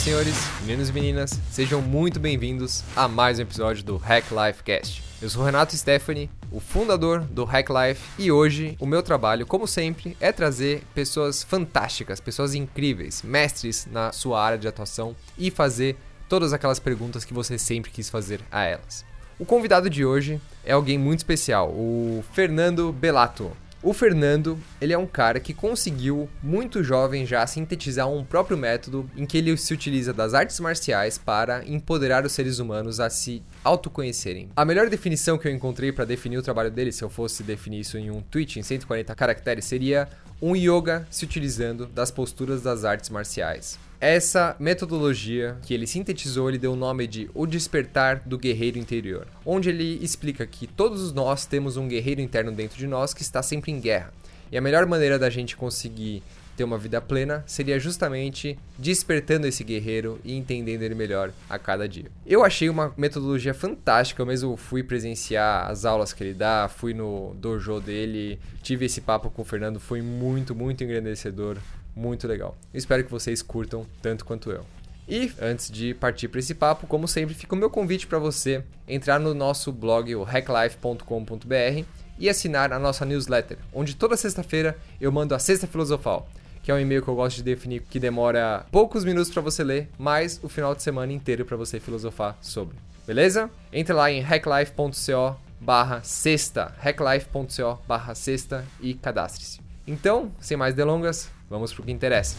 Senhoras e senhores, meninos e meninas, sejam muito bem-vindos a mais um episódio do Hack Life Cast. Eu sou Renato Stephanie, o fundador do Hack Life, e hoje o meu trabalho, como sempre, é trazer pessoas fantásticas, pessoas incríveis, mestres na sua área de atuação e fazer todas aquelas perguntas que você sempre quis fazer a elas. O convidado de hoje é alguém muito especial, o Fernando Belato. O Fernando, ele é um cara que conseguiu, muito jovem já, sintetizar um próprio método em que ele se utiliza das artes marciais para empoderar os seres humanos a se autoconhecerem. A melhor definição que eu encontrei para definir o trabalho dele, se eu fosse definir isso em um tweet em 140 caracteres, seria um yoga se utilizando das posturas das artes marciais. Essa metodologia que ele sintetizou, ele deu o nome de O Despertar do Guerreiro Interior, onde ele explica que todos nós temos um guerreiro interno dentro de nós que está sempre em guerra. E a melhor maneira da gente conseguir ter uma vida plena seria justamente despertando esse guerreiro e entendendo ele melhor a cada dia. Eu achei uma metodologia fantástica, eu mesmo fui presenciar as aulas que ele dá, fui no dojo dele, tive esse papo com o Fernando, foi muito, muito engrandecedor muito legal. espero que vocês curtam tanto quanto eu. E antes de partir para esse papo, como sempre, fica o meu convite para você entrar no nosso blog, o hacklife.com.br, e assinar a nossa newsletter, onde toda sexta-feira eu mando a Sexta Filosofal, que é um e-mail que eu gosto de definir que demora poucos minutos para você ler, mas o final de semana inteiro para você filosofar sobre. Beleza? Entre lá em hacklife.co barra sexta, hacklife.co barra sexta e cadastre-se. Então, sem mais delongas, Vamos pro que interessa.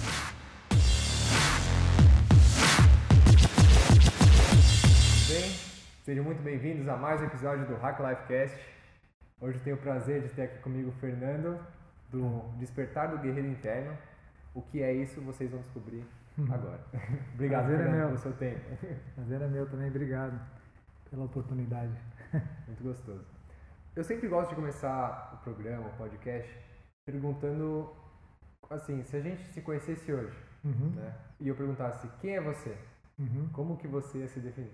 Bem, sejam muito bem-vindos a mais um episódio do Hack Life Cast. Hoje eu tenho o prazer de ter aqui comigo o Fernando, do Despertar do Guerreiro Interno. O que é isso, vocês vão descobrir agora. Obrigado, Prazer é Fernando, é pelo seu tempo. Prazer é meu também, obrigado pela oportunidade. Muito gostoso. Eu sempre gosto de começar o programa, o podcast, perguntando assim, se a gente se conhecesse hoje, uhum. né? E eu perguntasse quem é você, uhum. como que você ia se definir?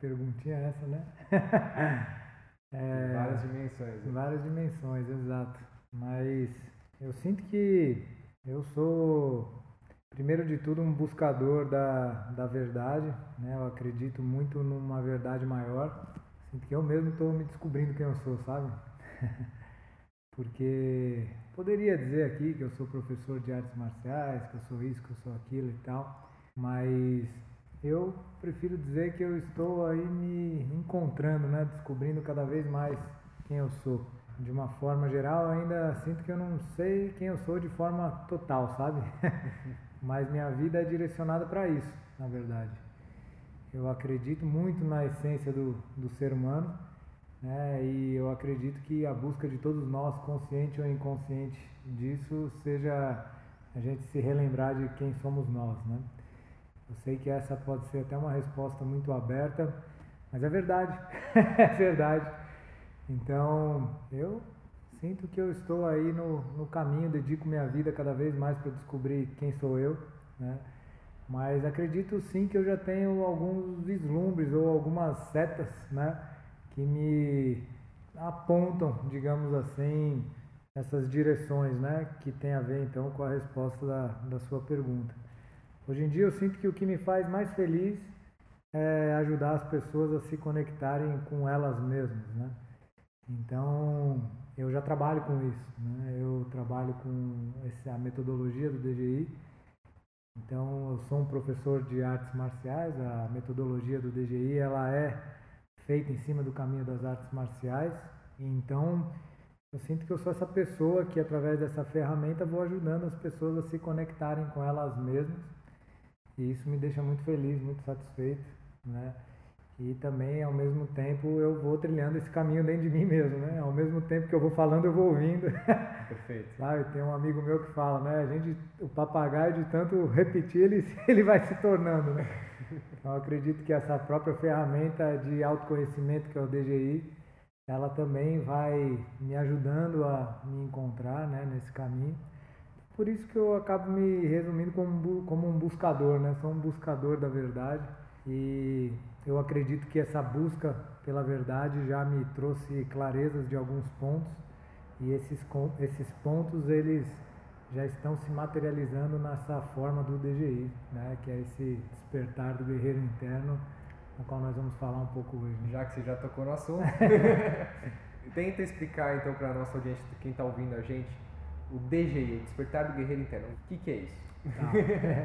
Perguntinha essa, né? é, várias dimensões. Né? Várias dimensões, exato. Mas eu sinto que eu sou, primeiro de tudo, um buscador da, da verdade. Né? Eu acredito muito numa verdade maior. Sinto que eu mesmo estou me descobrindo quem eu sou, sabe? Porque Poderia dizer aqui que eu sou professor de artes marciais, que eu sou isso, que eu sou aquilo e tal, mas eu prefiro dizer que eu estou aí me encontrando, né? descobrindo cada vez mais quem eu sou. De uma forma geral, ainda sinto que eu não sei quem eu sou de forma total, sabe? mas minha vida é direcionada para isso, na verdade. Eu acredito muito na essência do, do ser humano né? E eu acredito que a busca de todos nós, consciente ou inconsciente disso, seja a gente se relembrar de quem somos nós, né? Eu sei que essa pode ser até uma resposta muito aberta, mas é verdade, é verdade. Então, eu sinto que eu estou aí no, no caminho, dedico minha vida cada vez mais para descobrir quem sou eu, né? Mas acredito sim que eu já tenho alguns vislumbres ou algumas setas, né? que me apontam, digamos assim, essas direções, né, que tem a ver então com a resposta da, da sua pergunta. Hoje em dia eu sinto que o que me faz mais feliz é ajudar as pessoas a se conectarem com elas mesmas, né? Então eu já trabalho com isso, né? Eu trabalho com essa metodologia do DGI. Então eu sou um professor de artes marciais. A metodologia do DGI ela é feita em cima do caminho das artes marciais. Então, eu sinto que eu sou essa pessoa que, através dessa ferramenta, vou ajudando as pessoas a se conectarem com elas mesmas. E isso me deixa muito feliz, muito satisfeito, né? E também, ao mesmo tempo, eu vou trilhando esse caminho dentro de mim mesmo, né? Ao mesmo tempo que eu vou falando, eu vou ouvindo. Perfeito. Sabe, tem um amigo meu que fala, né? A gente, o papagaio, de tanto repetir, ele, ele vai se tornando, né? Então, eu acredito que essa própria ferramenta de autoconhecimento que é o DGI, ela também vai me ajudando a me encontrar né, nesse caminho. Por isso que eu acabo me resumindo como, como um buscador, né? Sou um buscador da verdade e eu acredito que essa busca pela verdade já me trouxe clarezas de alguns pontos e esses, esses pontos eles já estão se materializando nessa forma do DGI, né, que é esse despertar do guerreiro interno, no qual nós vamos falar um pouco hoje. Já que você já tocou no assunto, tenta explicar então para a nossa audiência, quem está ouvindo a gente, o DGI, Despertar do Guerreiro Interno. O que, que é isso? Tá.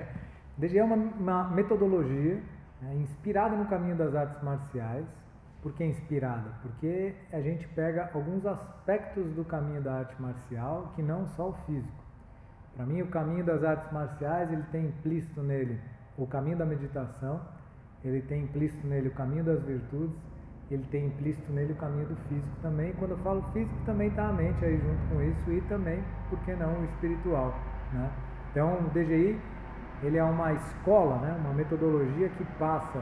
DGI é uma, uma metodologia né, inspirada no caminho das artes marciais. Por que inspirada? Porque a gente pega alguns aspectos do caminho da arte marcial que não só o físico. Para mim, o caminho das artes marciais ele tem implícito nele o caminho da meditação, ele tem implícito nele o caminho das virtudes, ele tem implícito nele o caminho do físico também. Quando eu falo físico, também está a mente aí junto com isso e também, por que não, o espiritual. Né? Então, o DGI ele é uma escola, né? uma metodologia que passa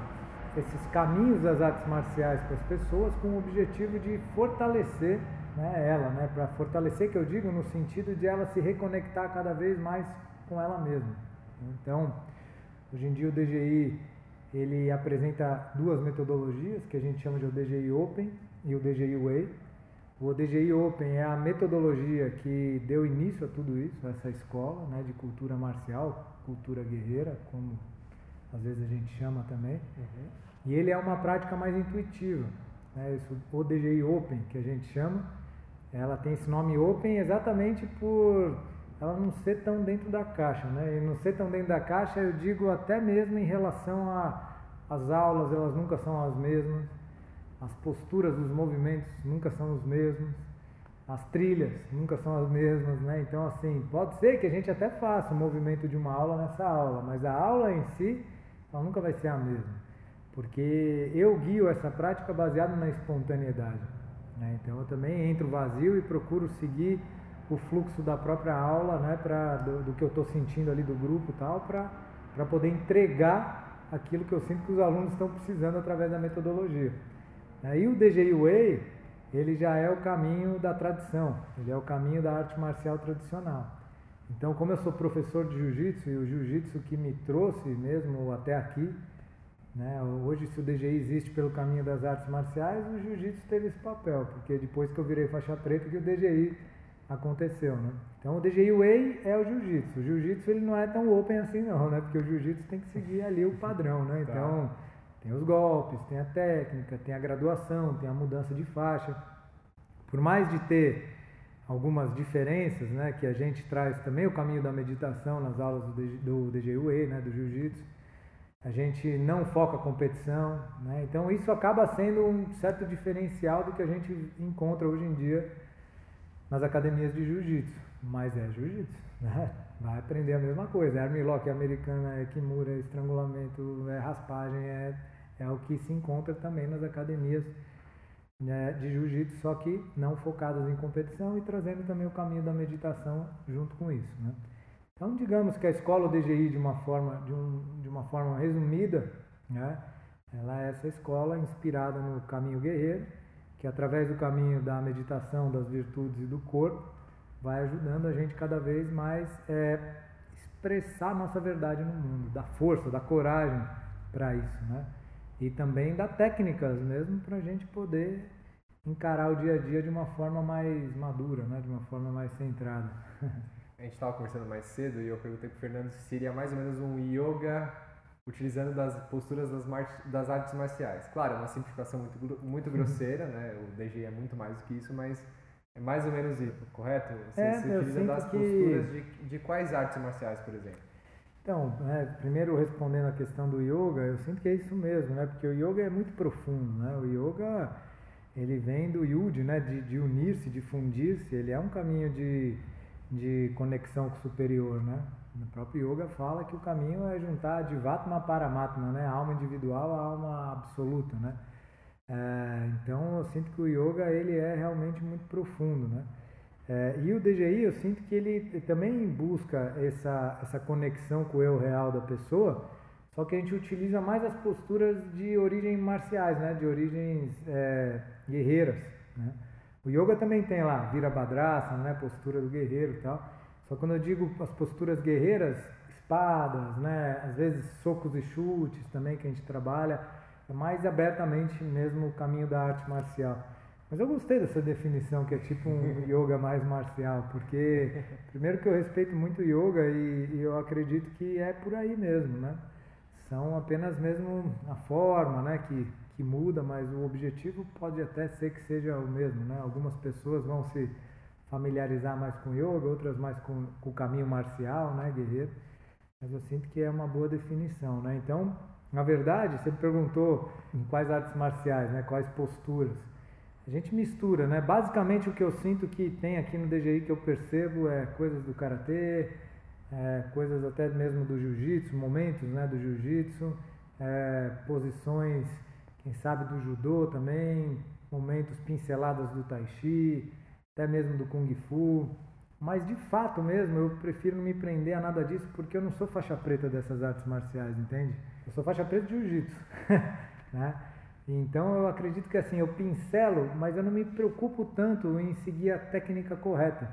esses caminhos das artes marciais para as pessoas com o objetivo de fortalecer né, ela, né, para fortalecer, que eu digo no sentido de ela se reconectar cada vez mais com ela mesma. Então, hoje em dia o DGI ele apresenta duas metodologias que a gente chama de o DGI Open e o DGI Way. O DGI Open é a metodologia que deu início a tudo isso, a essa escola né, de cultura marcial, cultura guerreira, como às vezes a gente chama também. Uhum. E ele é uma prática mais intuitiva. Né, isso, o DGI Open, que a gente chama, ela tem esse nome Open exatamente por ela não ser tão dentro da caixa, né? E não ser tão dentro da caixa, eu digo até mesmo em relação às aulas, elas nunca são as mesmas, as posturas dos movimentos nunca são os mesmos, as trilhas nunca são as mesmas, né? Então, assim, pode ser que a gente até faça o movimento de uma aula nessa aula, mas a aula em si, ela nunca vai ser a mesma, porque eu guio essa prática baseada na espontaneidade. Né? Então eu também entro vazio e procuro seguir o fluxo da própria aula, né, pra, do, do que eu estou sentindo ali do grupo tal, para poder entregar aquilo que eu sinto que os alunos estão precisando através da metodologia. Aí o DGI Way, ele já é o caminho da tradição, ele é o caminho da arte marcial tradicional. Então, como eu sou professor de jiu-jitsu e o jiu-jitsu que me trouxe mesmo até aqui, né? Hoje, se o DGI existe pelo caminho das artes marciais, o jiu-jitsu teve esse papel, porque depois que eu virei faixa preta que o DGI aconteceu, né? Então o DGI Way é o jiu-jitsu. O jiu-jitsu ele não é tão open assim não, né? Porque o jiu-jitsu tem que seguir ali o padrão, né? Tá. Tem os golpes, tem a técnica, tem a graduação, tem a mudança de faixa. Por mais de ter algumas diferenças, né, que a gente traz também o caminho da meditação nas aulas do, Way, né, do jiu-jitsu, a gente não foca a competição, né? então isso acaba sendo um certo diferencial do que a gente encontra hoje em dia nas academias de jiu-jitsu, mas é jiu-jitsu, né? Vai aprender a mesma coisa, é armlock, americana, é kimura, é estrangulamento, é raspagem, é, é o que se encontra também nas academias né, de jiu-jitsu, só que não focadas em competição e trazendo também o caminho da meditação junto com isso. Né? Então, digamos que a escola DGI, de uma forma, de um, de uma forma resumida, né, ela é essa escola inspirada no caminho guerreiro, que através do caminho da meditação, das virtudes e do corpo, vai ajudando a gente cada vez mais é, expressar nossa verdade no mundo, da força, da coragem para isso, né? E também da técnicas mesmo para a gente poder encarar o dia a dia de uma forma mais madura, né? De uma forma mais centrada. a gente estava conversando mais cedo e eu perguntei para o Fernando se seria mais ou menos um yoga utilizando das posturas das, das artes marciais. Claro, é uma simplificação muito, muito grosseira, né? O DG é muito mais do que isso, mas é mais ou menos isso, correto? Você, é, você utiliza das que... posturas de, de quais artes marciais, por exemplo? Então, né, primeiro respondendo a questão do yoga, eu sinto que é isso mesmo, né? Porque o yoga é muito profundo, né? O yoga, ele vem do yud, né? De, de unir-se, de fundir-se, ele é um caminho de de conexão com o superior, né? No próprio yoga fala que o caminho é juntar Divatma Paramatma, né? A alma individual à alma absoluta, né? É, então eu sinto que o yoga ele é realmente muito profundo, né? É, e o DGI eu sinto que ele também busca essa, essa conexão com o eu real da pessoa, só que a gente utiliza mais as posturas de origem marciais, né? De origens é, guerreiras, né? O yoga também tem lá, Virabhadrasana, né, postura do guerreiro e tal. Só quando eu digo as posturas guerreiras, espadas, né, às vezes socos e chutes também que a gente trabalha, mais abertamente mesmo o caminho da arte marcial. Mas eu gostei dessa definição, que é tipo um yoga mais marcial, porque, primeiro, que eu respeito muito yoga e, e, eu acredito que é por aí mesmo, né? São apenas mesmo a forma, né, que, que muda, mas o objetivo pode até ser que seja o mesmo, né? Algumas pessoas vão se familiarizar mais com yoga, outras mais com, com o caminho marcial, né, guerreiro. Mas eu sinto que é uma boa definição, né? Então, na verdade, você perguntou em quais artes marciais, né, quais posturas. A gente mistura, né? Basicamente o que eu sinto que tem aqui no DGI que eu percebo é coisas do karatê, é, coisas até mesmo do jiu-jitsu, momentos, né, do jiu-jitsu, é, posições, quem sabe do judô também, momentos pinceladas do tai chi, até mesmo do kung fu. Mas de fato mesmo, eu prefiro não me prender a nada disso porque eu não sou faixa preta dessas artes marciais, entende? Eu sou faixa preta de jiu-jitsu, né? Então eu acredito que assim, eu pincelo, mas eu não me preocupo tanto em seguir a técnica correta.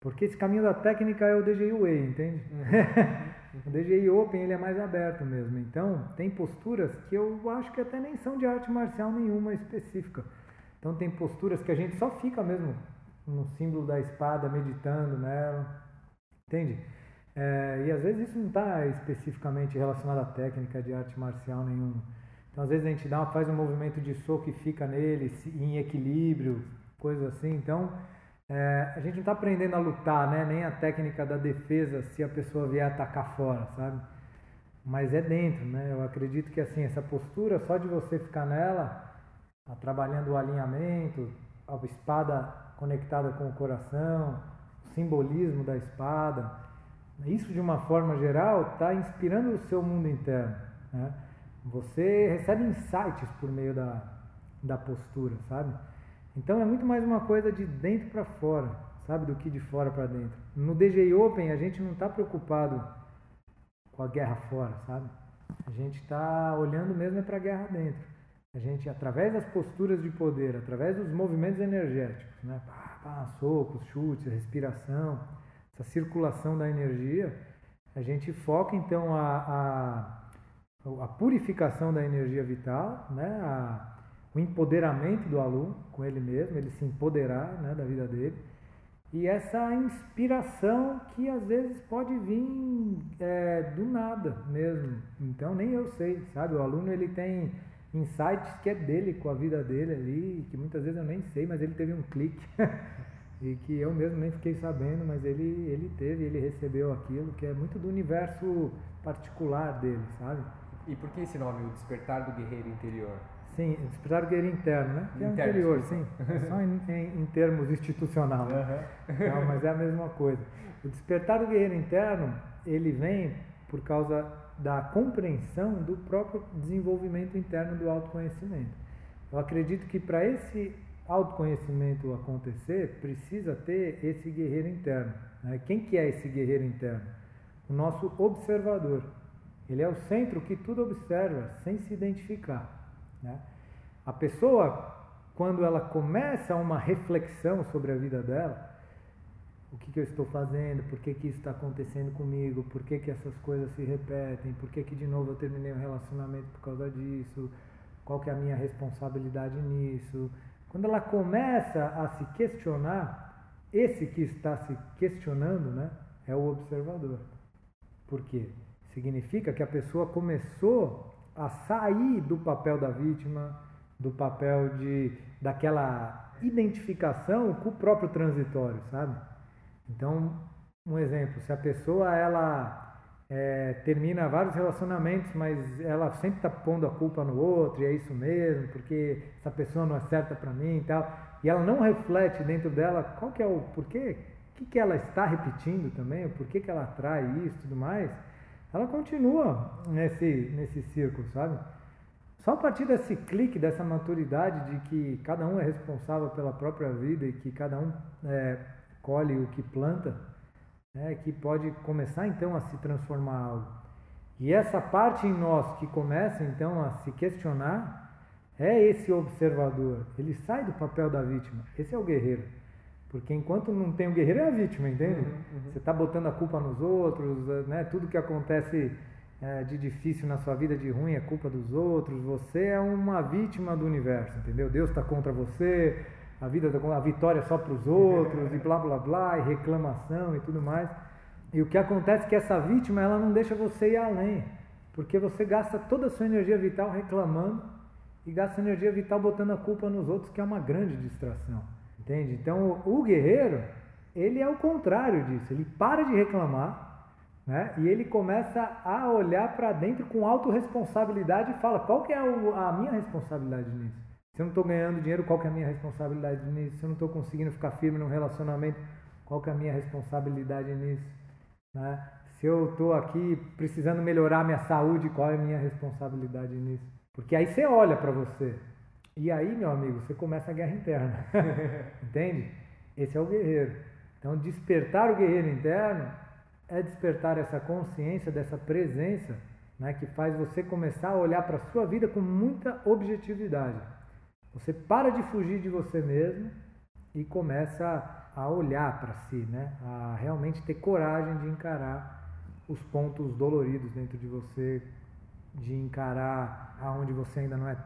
Porque esse caminho da técnica é o DJI Way, entende? Uhum. o DJI Open ele é mais aberto mesmo. Então, tem posturas que eu acho que até nem são de arte marcial nenhuma específica. Então, tem posturas que a gente só fica mesmo no símbolo da espada, meditando nela. Entende? É, e às vezes isso não está especificamente relacionado à técnica de arte marcial nenhuma. Então, às vezes a gente dá, faz um movimento de soco e fica nele em equilíbrio, coisas assim. Então, é, a gente não está aprendendo a lutar, né? nem a técnica da defesa se a pessoa vier atacar fora, sabe? Mas é dentro, né? Eu acredito que assim, essa postura, só de você ficar nela, tá trabalhando o alinhamento, a espada conectada com o coração, o simbolismo da espada, isso de uma forma geral está inspirando o seu mundo interno. Né? Você recebe insights por meio da, da postura, sabe? Então é muito mais uma coisa de dentro para fora, sabe? Do que de fora para dentro. No DJ Open a gente não está preocupado com a guerra fora, sabe? A gente está olhando mesmo é para a guerra dentro. A gente, através das posturas de poder, através dos movimentos energéticos, né? Pá, pá, socos, chutes, respiração, essa circulação da energia, a gente foca então a, a, a purificação da energia vital, né? A, o empoderamento do aluno com ele mesmo, ele se empoderar né, da vida dele. E essa inspiração que às vezes pode vir é, do nada mesmo. Então nem eu sei, sabe? O aluno ele tem insights que é dele, com a vida dele ali, que muitas vezes eu nem sei, mas ele teve um clique. e que eu mesmo nem fiquei sabendo, mas ele, ele teve, ele recebeu aquilo, que é muito do universo particular dele, sabe? E por que esse nome, o Despertar do Guerreiro Interior? Sim, despertar do guerreiro interno, né? Que é interno, interior, sim. Só em, em, em, termos institucional. Né? Uhum. Não, mas é a mesma coisa. O despertar do guerreiro interno, ele vem por causa da compreensão do próprio desenvolvimento interno do autoconhecimento. Eu acredito que para esse autoconhecimento acontecer, precisa ter esse guerreiro interno. Né? Quem que é esse guerreiro interno? O nosso observador. Ele é o centro que tudo observa, sem se identificar. Né? A pessoa, quando ela começa uma reflexão sobre a vida dela, o que, que eu estou fazendo, por que, que isso está acontecendo comigo, por que, que essas coisas se repetem, por que, que de novo eu terminei um relacionamento por causa disso, qual que é a minha responsabilidade nisso. Quando ela começa a se questionar, esse que está se questionando né, é o observador. Por quê? Significa que a pessoa começou a sair do papel da vítima, do papel de daquela identificação com o próprio transitório, sabe? Então, um exemplo, se a pessoa ela é, termina vários relacionamentos, mas ela sempre está pondo a culpa no outro, e é isso mesmo, porque essa pessoa não é certa para mim e tal, e ela não reflete dentro dela qual que é o porquê, o que, que ela está repetindo também, o porquê que ela atrai isso e tudo mais, ela continua nesse, nesse círculo, sabe? Só a partir desse clique, dessa maturidade de que cada um é responsável pela própria vida e que cada um é, colhe o que planta, é, que pode começar então a se transformar algo. E essa parte em nós que começa então a se questionar é esse observador. Ele sai do papel da vítima. Esse é o guerreiro. Porque enquanto não tem o guerreiro, é a vítima, entende? Uhum, uhum. Você está botando a culpa nos outros, né? tudo que acontece é, de difícil na sua vida, de ruim, é culpa dos outros. Você é uma vítima do universo, entendeu? Deus está contra você, a vida, a vitória só para os outros e blá blá blá, e reclamação e tudo mais. E o que acontece é que essa vítima ela não deixa você ir além, porque você gasta toda a sua energia vital reclamando e gasta energia vital botando a culpa nos outros, que é uma grande distração. Entende? Então o guerreiro, ele é o contrário disso, ele para de reclamar. Né? E ele começa a olhar para dentro com autorresponsabilidade e fala: qual que é a minha responsabilidade nisso? Se eu não estou ganhando dinheiro, qual que é a minha responsabilidade nisso? Se eu não estou conseguindo ficar firme num relacionamento, qual que é a minha responsabilidade nisso? Né? Se eu estou aqui precisando melhorar minha saúde, qual é a minha responsabilidade nisso? Porque aí você olha para você. E aí, meu amigo, você começa a guerra interna. Entende? Esse é o guerreiro. Então, despertar o guerreiro interno é despertar essa consciência, dessa presença, né, que faz você começar a olhar para a sua vida com muita objetividade. Você para de fugir de você mesmo e começa a olhar para si, né? a realmente ter coragem de encarar os pontos doloridos dentro de você, de encarar aonde você ainda não é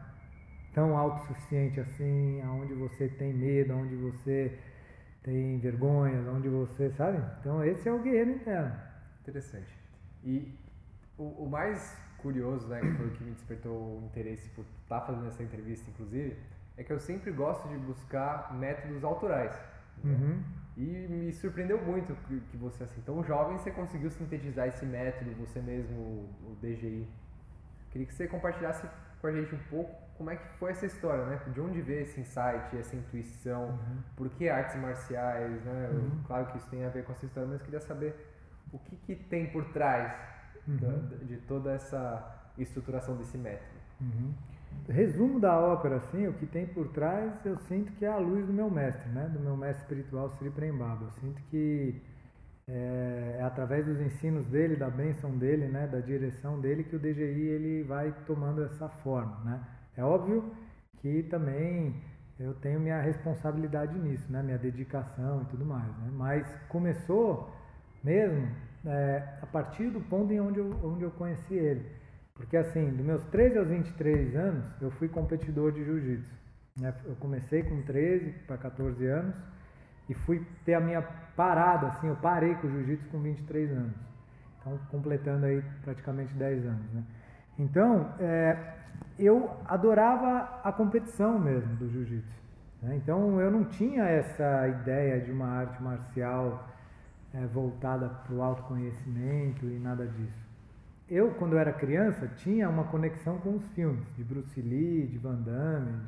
tão autossuficiente assim, aonde você tem medo, aonde você tem vergonha, aonde você, sabe? Então esse é o guerreiro interno. Interessante. E o, o mais curioso, né, que foi o que me despertou o interesse por estar tá fazendo essa entrevista, inclusive, é que eu sempre gosto de buscar métodos autorais. Uhum. E me surpreendeu muito que você, assim, tão jovem, você conseguiu sintetizar esse método, você mesmo, o DGI. Queria que você compartilhasse com a gente um pouco como é que foi essa história, né? De onde veio esse insight, essa intuição, uhum. por que artes marciais, né? Uhum. Claro que isso tem a ver com essa história, mas queria saber o que, que tem por trás uhum. da, de toda essa estruturação desse método. Uhum. Resumo da ópera, assim, o que tem por trás, eu sinto que é a luz do meu mestre, né? Do meu mestre espiritual Sri Prembaba. Eu sinto que é, é, através dos ensinos dele, da bênção dele, né? Da direção dele que o DGI ele vai tomando essa forma, né? É óbvio que também eu tenho minha responsabilidade nisso, né? Minha dedicação e tudo mais, né? Mas começou mesmo é, a partir do ponto em onde eu, onde eu conheci ele. Porque assim, dos meus 13 aos 23 anos, eu fui competidor de jiu-jitsu. Né? Eu comecei com 13 para 14 anos e fui ter a minha parada, assim, eu parei com o jiu-jitsu com 23 anos. Então, completando aí praticamente 10 anos, né? Então, é, eu adorava a competição mesmo do jiu-jitsu. Né? Então, eu não tinha essa ideia de uma arte marcial é, voltada para o autoconhecimento e nada disso eu, quando era criança, tinha uma conexão com os filmes de Bruce Lee, de Van Damme,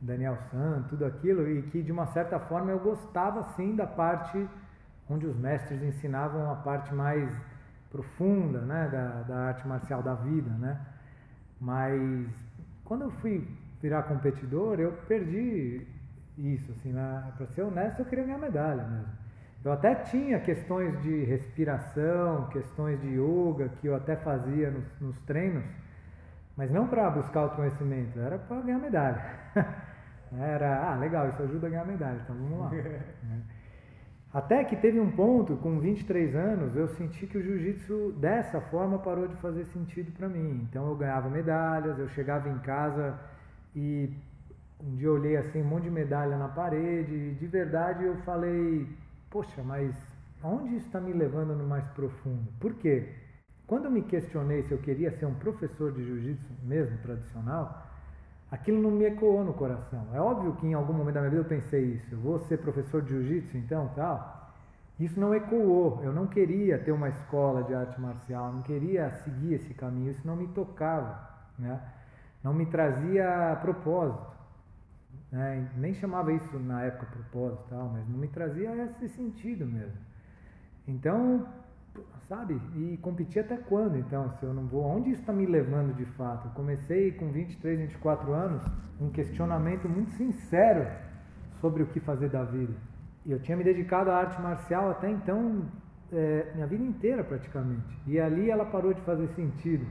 Daniel San, tudo aquilo, e que de uma certa forma eu gostava sim da parte onde os mestres ensinavam a parte mais profunda né, da, da arte marcial da vida. Né? Mas quando eu fui virar competidor, eu perdi isso. Assim, né? Para ser honesto, eu queria ganhar medalha mesmo. Eu até tinha questões de respiração, questões de yoga que eu até fazia nos, nos treinos, mas não para buscar autoconhecimento, era para ganhar medalha. Era, ah, legal, isso ajuda a ganhar medalha, então vamos lá. Né? Até que teve um ponto, com 23 anos, eu senti que o jiu-jitsu dessa forma parou de fazer sentido para mim. Então eu ganhava medalhas, eu chegava em casa e um dia eu olhei assim um monte de medalha na parede e de verdade eu falei, poxa, mas aonde isso está me levando no mais profundo? Por quê? Quando eu me questionei se eu queria ser um professor de jiu-jitsu mesmo, tradicional, aquilo não me ecoou no coração. É óbvio que em algum momento da minha vida eu pensei isso, eu vou ser professor de jiu-jitsu então, tal. Isso não ecoou, eu não queria ter uma escola de arte marcial, não queria seguir esse caminho, isso não me tocava, né? não me trazia propósito. Né? Nem chamava isso na época propósito tal, mas não me trazia esse sentido mesmo. Então, sabe? E competir até quando então, se eu não vou? Onde isso está me levando de fato? Eu comecei com 23, 24 anos, um questionamento muito sincero sobre o que fazer da vida. E eu tinha me dedicado à arte marcial até então, é, minha vida inteira praticamente. E ali ela parou de fazer sentido.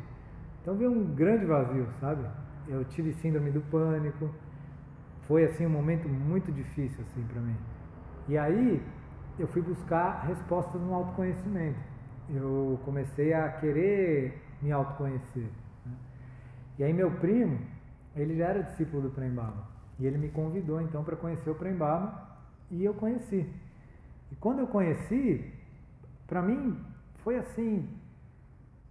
Então veio um grande vazio, sabe? Eu tive síndrome do pânico, foi assim um momento muito difícil assim para mim. E aí eu fui buscar respostas no autoconhecimento. Eu comecei a querer me autoconhecer. Né? E aí meu primo, ele já era discípulo do Prembaba. E ele me convidou então para conhecer o Prembaba e eu conheci. E quando eu conheci, para mim foi assim,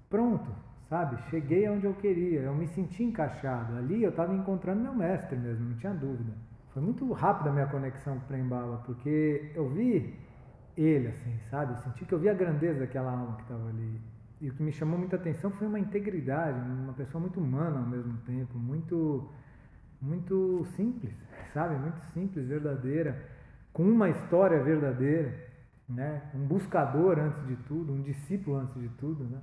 pronto, sabe? Cheguei aonde eu queria, eu me senti encaixado. Ali eu estava encontrando meu mestre mesmo, não tinha dúvida. Foi muito rápida a minha conexão com o Prembaba, porque eu vi ele, assim, sabe? Eu senti que eu vi a grandeza daquela alma que estava ali. E o que me chamou muita atenção foi uma integridade, uma pessoa muito humana ao mesmo tempo, muito, muito simples, sabe? Muito simples, verdadeira, com uma história verdadeira, né? Um buscador antes de tudo, um discípulo antes de tudo, né?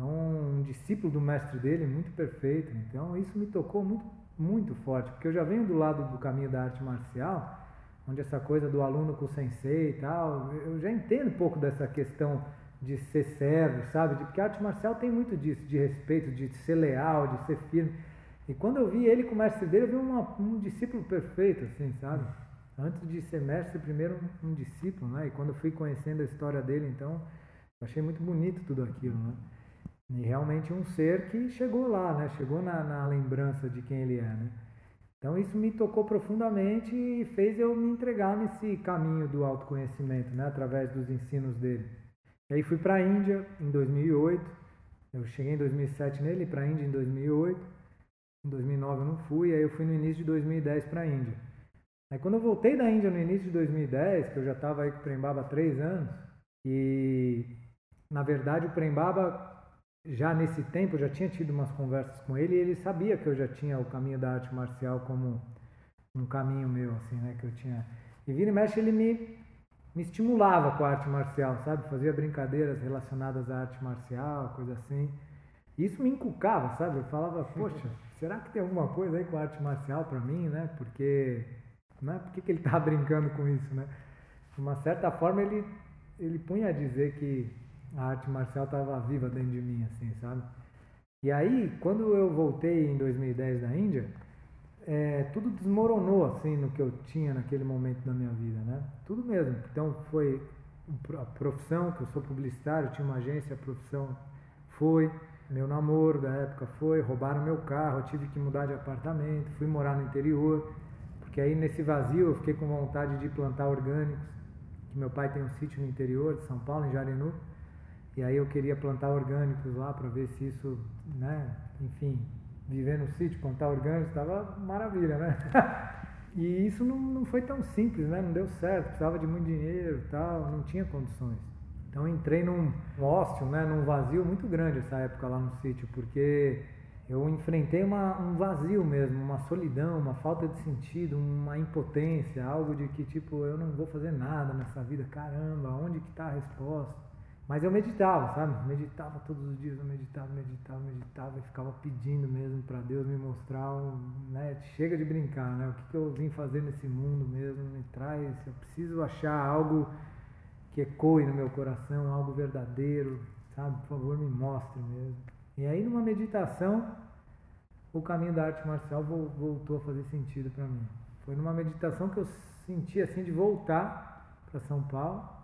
Então, um discípulo do mestre dele muito perfeito. Então, isso me tocou muito, muito forte, porque eu já venho do lado do caminho da arte marcial, onde essa coisa do aluno com o sensei e tal, eu já entendo um pouco dessa questão de ser servo, sabe? De, porque a arte marcial tem muito disso, de respeito, de ser leal, de ser firme. E quando eu vi ele com o mestre dele, eu vi uma, um discípulo perfeito, assim, sabe? Antes de ser mestre, primeiro um, um, discípulo, né? E quando eu fui conhecendo a história dele, então, eu achei muito bonito tudo aquilo, né? E realmente um ser que chegou lá, né? Chegou na, na lembrança de quem ele é, né? Então isso me tocou profundamente e fez eu me entregar nesse caminho do autoconhecimento, né? Através dos ensinos dele. E aí fui para a Índia em 2008. Eu cheguei em 2007 nele, para a Índia em 2008. Em 2009 eu não fui, aí eu fui no início de 2010 para a Índia. Aí quando eu voltei da Índia no início de 2010, que eu já estava aí com o Prembaba há três anos, e na verdade o Prembaba já nesse tempo eu já tinha tido umas conversas com ele e ele sabia que eu já tinha o caminho da arte marcial como um caminho meu, assim, né? Que eu tinha. E vira e mexe ele me, me estimulava com a arte marcial, sabe? Fazia brincadeiras relacionadas à arte marcial, coisa assim. E isso me encucava, sabe? Eu falava, poxa, será que tem alguma coisa aí com a arte marcial para mim, né? Porque, né? Por que, que ele tá brincando com isso, né? De uma certa forma ele, ele punha a dizer que a arte marcial estava viva dentro de mim, assim, sabe? E aí, quando eu voltei em 2010 da Índia, é, tudo desmoronou, assim, no que eu tinha naquele momento da minha vida, né? Tudo mesmo. Então, foi a profissão, que eu sou publicitário, tinha uma agência, a profissão foi, meu namoro da época foi, roubaram meu carro, eu tive que mudar de apartamento, fui morar no interior, porque aí nesse vazio eu fiquei com vontade de plantar orgânicos, que meu pai tem um sítio no interior de São Paulo, em Jarinu, e aí eu queria plantar orgânicos lá para ver se isso, né, enfim, viver no sítio, plantar orgânicos, estava maravilha, né? e isso não, não foi tão simples, né? Não deu certo, precisava de muito dinheiro tal, não tinha condições. Então entrei num ócio, né, num vazio muito grande essa época lá no sítio, porque eu enfrentei uma, um vazio mesmo, uma solidão, uma falta de sentido, uma impotência, algo de que tipo, eu não vou fazer nada nessa vida, caramba, onde que está a resposta? Mas eu meditava, sabe? Meditava todos os dias, eu meditava, meditava, meditava e ficava pedindo mesmo para Deus me mostrar, um, né? Chega de brincar, né? O que, que eu vim fazer nesse mundo mesmo? Me traz, eu preciso achar algo que ecoe no meu coração, algo verdadeiro, sabe? Por favor, me mostre mesmo. E aí, numa meditação, o caminho da arte marcial voltou a fazer sentido para mim. Foi numa meditação que eu senti assim de voltar para São Paulo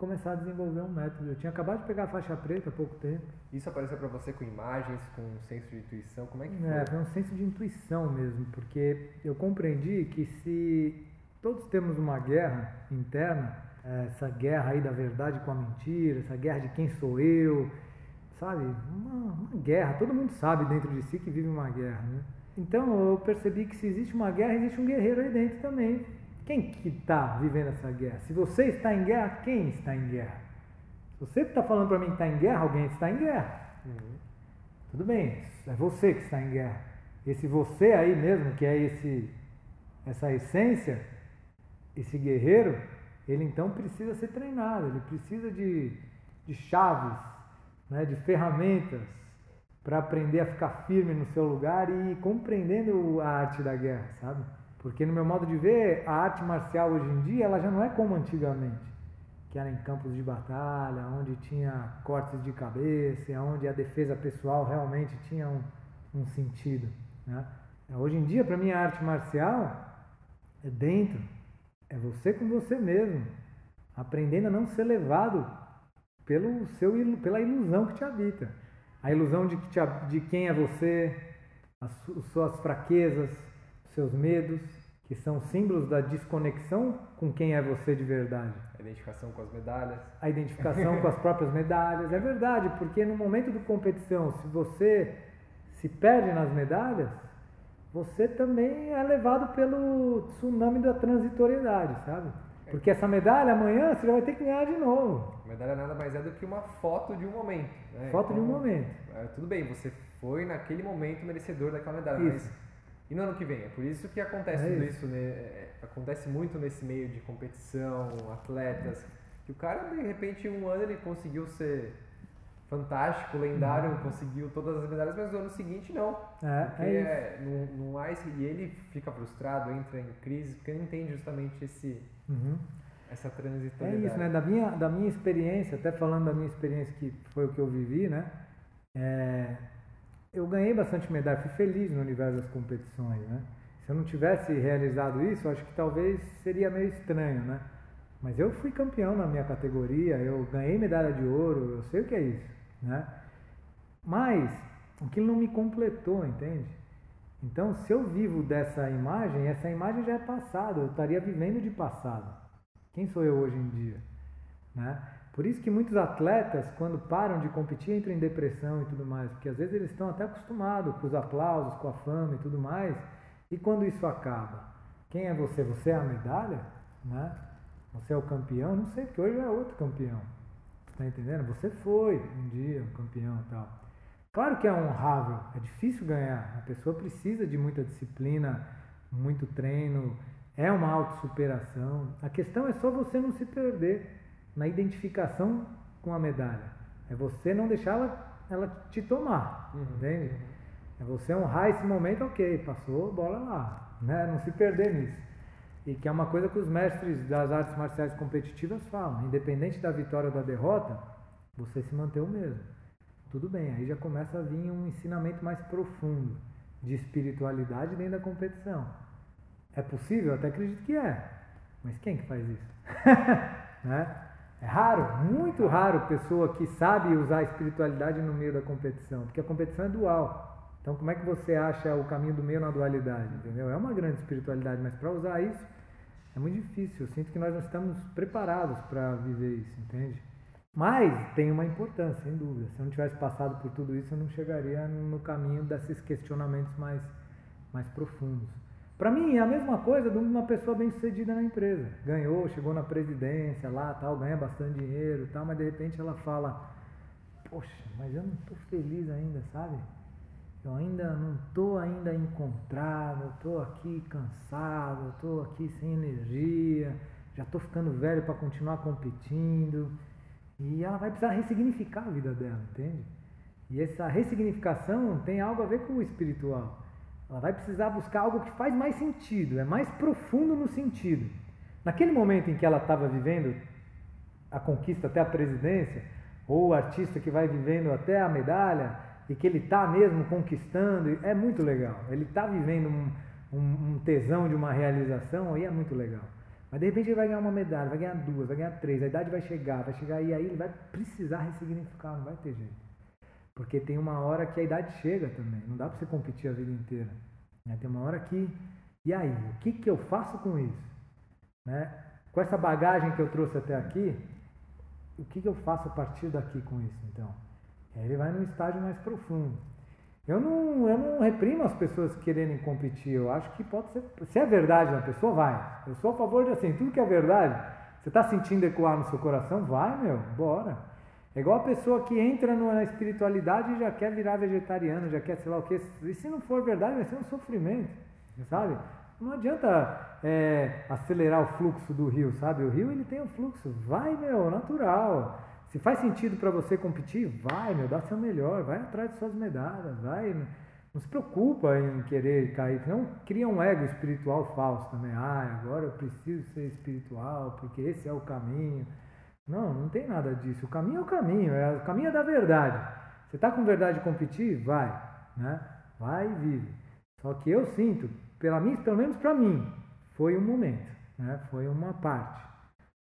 começar a desenvolver um método. Eu tinha acabado de pegar a faixa preta há pouco tempo. Isso apareceu para você com imagens, com um senso de intuição? Como é que foi? É, foi um senso de intuição mesmo, porque eu compreendi que se todos temos uma guerra interna, é, essa guerra aí da verdade com a mentira, essa guerra de quem sou eu, sabe? Uma, uma guerra, todo mundo sabe dentro de si que vive uma guerra, né? Então eu percebi que se existe uma guerra, existe um guerreiro aí dentro também, quem que está vivendo essa guerra? Se você está em guerra, quem está em guerra? Se você está falando para mim que está em guerra, alguém está em guerra. Uhum. Tudo bem, é você que está em guerra. Esse você aí mesmo, que é esse, essa essência, esse guerreiro, ele então precisa ser treinado, ele precisa de, de chaves, né, de ferramentas para aprender a ficar firme no seu lugar e ir compreendendo a arte da guerra, sabe? Porque no meu modo de ver, a arte marcial hoje em dia, ela já não é como antigamente, que era em campos de batalha, onde tinha cortes de cabeça, onde a defesa pessoal realmente tinha um, um sentido. Né? Hoje em dia, para mim, a arte marcial é dentro, é você com você mesmo, aprendendo a não ser levado pelo seu, pela ilusão que te habita. A ilusão de, que te, de quem é você, as suas fraquezas, seus medos, que são símbolos da desconexão com quem é você de verdade. A identificação com as medalhas. A identificação com as próprias medalhas. É verdade, porque no momento de competição, se você se perde nas medalhas, você também é levado pelo tsunami da transitoriedade, sabe? Porque essa medalha amanhã você já vai ter que ganhar de novo. A medalha nada mais é do que uma foto de um momento. Né? Foto então, de um então, momento. É, tudo bem, você foi naquele momento merecedor daquela medalha, isso. mas e no ano que vem? É por isso que acontece é tudo isso, né? É, acontece muito nesse meio de competição, atletas, que o cara de repente um ano ele conseguiu ser fantástico, lendário, uhum. conseguiu todas as medalhas, mas no ano seguinte não. É, porque é, é não, não há esse, e ele fica frustrado, entra em crise, porque não entende justamente esse, uhum. essa transitoriedade. É isso, né? Da minha, da minha experiência, até falando da minha experiência que foi o que eu vivi, né? É, eu ganhei bastante medalha, fui feliz no universo das competições, né? Se eu não tivesse realizado isso, acho que talvez seria meio estranho, né? Mas eu fui campeão na minha categoria, eu ganhei medalha de ouro, eu sei o que é isso, né? Mas aquilo não me completou, entende? Então, se eu vivo dessa imagem, essa imagem já é passada, eu estaria vivendo de passado. Quem sou eu hoje em dia, né? Por isso que muitos atletas, quando param de competir, entram em depressão e tudo mais, porque às vezes eles estão até acostumados com os aplausos, com a fama e tudo mais, e quando isso acaba, quem é você? Você é a medalha? Né? Você é o campeão? Não sei, porque hoje é outro campeão. Está entendendo? Você foi um dia um campeão e tal. Claro que é honrável, é difícil ganhar. A pessoa precisa de muita disciplina, muito treino, é uma autossuperação. A questão é só você não se perder na identificação com a medalha. É você não deixar ela, te tomar, uhum. entende? É você honrar esse momento, ok, passou, bola lá, né? Não se perder nisso. E que é uma coisa que os mestres das artes marciais competitivas falam, independente da vitória ou da derrota, você se manter o mesmo. Tudo bem, aí já começa a vir um ensinamento mais profundo de espiritualidade dentro da competição. É possível? Até acredito que é. Mas quem que faz isso? né? É raro, muito raro pessoa que sabe usar a espiritualidade no meio da competição, porque a competição é dual. Então, como é que você acha o caminho do meio na dualidade? Entendeu? É uma grande espiritualidade, mas para usar isso é muito difícil. Eu sinto que nós não estamos preparados para viver isso, entende? Mas tem uma importância, sem dúvida. Se eu não tivesse passado por tudo isso, eu não chegaria no caminho desses questionamentos mais, mais profundos. Para mim é a mesma coisa de uma pessoa bem sucedida na empresa. Ganhou, chegou na presidência lá, tal, ganha bastante dinheiro, tal, mas de repente ela fala: "Poxa, mas eu não estou feliz ainda, sabe? Eu ainda não estou ainda encontrado, eu estou aqui cansado, eu estou aqui sem energia, já estou ficando velho para continuar competindo". E ela vai precisar ressignificar a vida dela, entende? E essa ressignificação tem algo a ver com o espiritual. Ela vai precisar buscar algo que faz mais sentido, é mais profundo no sentido. Naquele momento em que ela estava vivendo a conquista até a presidência, ou o artista que vai vivendo até a medalha, e que ele está mesmo conquistando, é muito legal. Ele está vivendo um, um, tesão de uma realização, aí é muito legal. Mas de repente ele vai ganhar uma medalha, vai ganhar duas, vai ganhar três, a idade vai chegar, vai chegar e aí ele vai precisar ressignificar, não vai ter jeito. Porque tem uma hora que a idade chega também. Não dá para você competir a vida inteira. Né? Tem uma hora que. E aí? O que, que eu faço com isso? Né? Com essa bagagem que eu trouxe até aqui, o que, que eu faço a partir daqui com isso, então? aí ele vai num estágio mais profundo. Eu não, eu não reprimo as pessoas quererem competir. Eu acho que pode ser. Se é verdade na pessoa, vai. Eu sou a favor de assim, tudo que é verdade, você está sentindo ecoar no seu coração, vai, meu, bora. É igual a pessoa que entra na espiritualidade e já quer virar vegetariano, já quer sei lá o que. E se não for verdade, vai ser um sofrimento, sabe? Não adianta é, acelerar o fluxo do rio, sabe? O rio ele tem um fluxo, vai, meu, natural. Se faz sentido para você competir, vai, meu, dá seu melhor, vai atrás de suas medalhas, vai. Não se preocupa em querer cair, não cria um ego espiritual falso também. Ah, agora eu preciso ser espiritual, porque esse é o caminho. Não, não tem nada disso. O caminho é o caminho, é o caminho é da verdade. Você está com verdade de competir? Vai, né? Vai e vive. Só que eu sinto, pela mim, pelo menos para mim, foi um momento, né? Foi uma parte.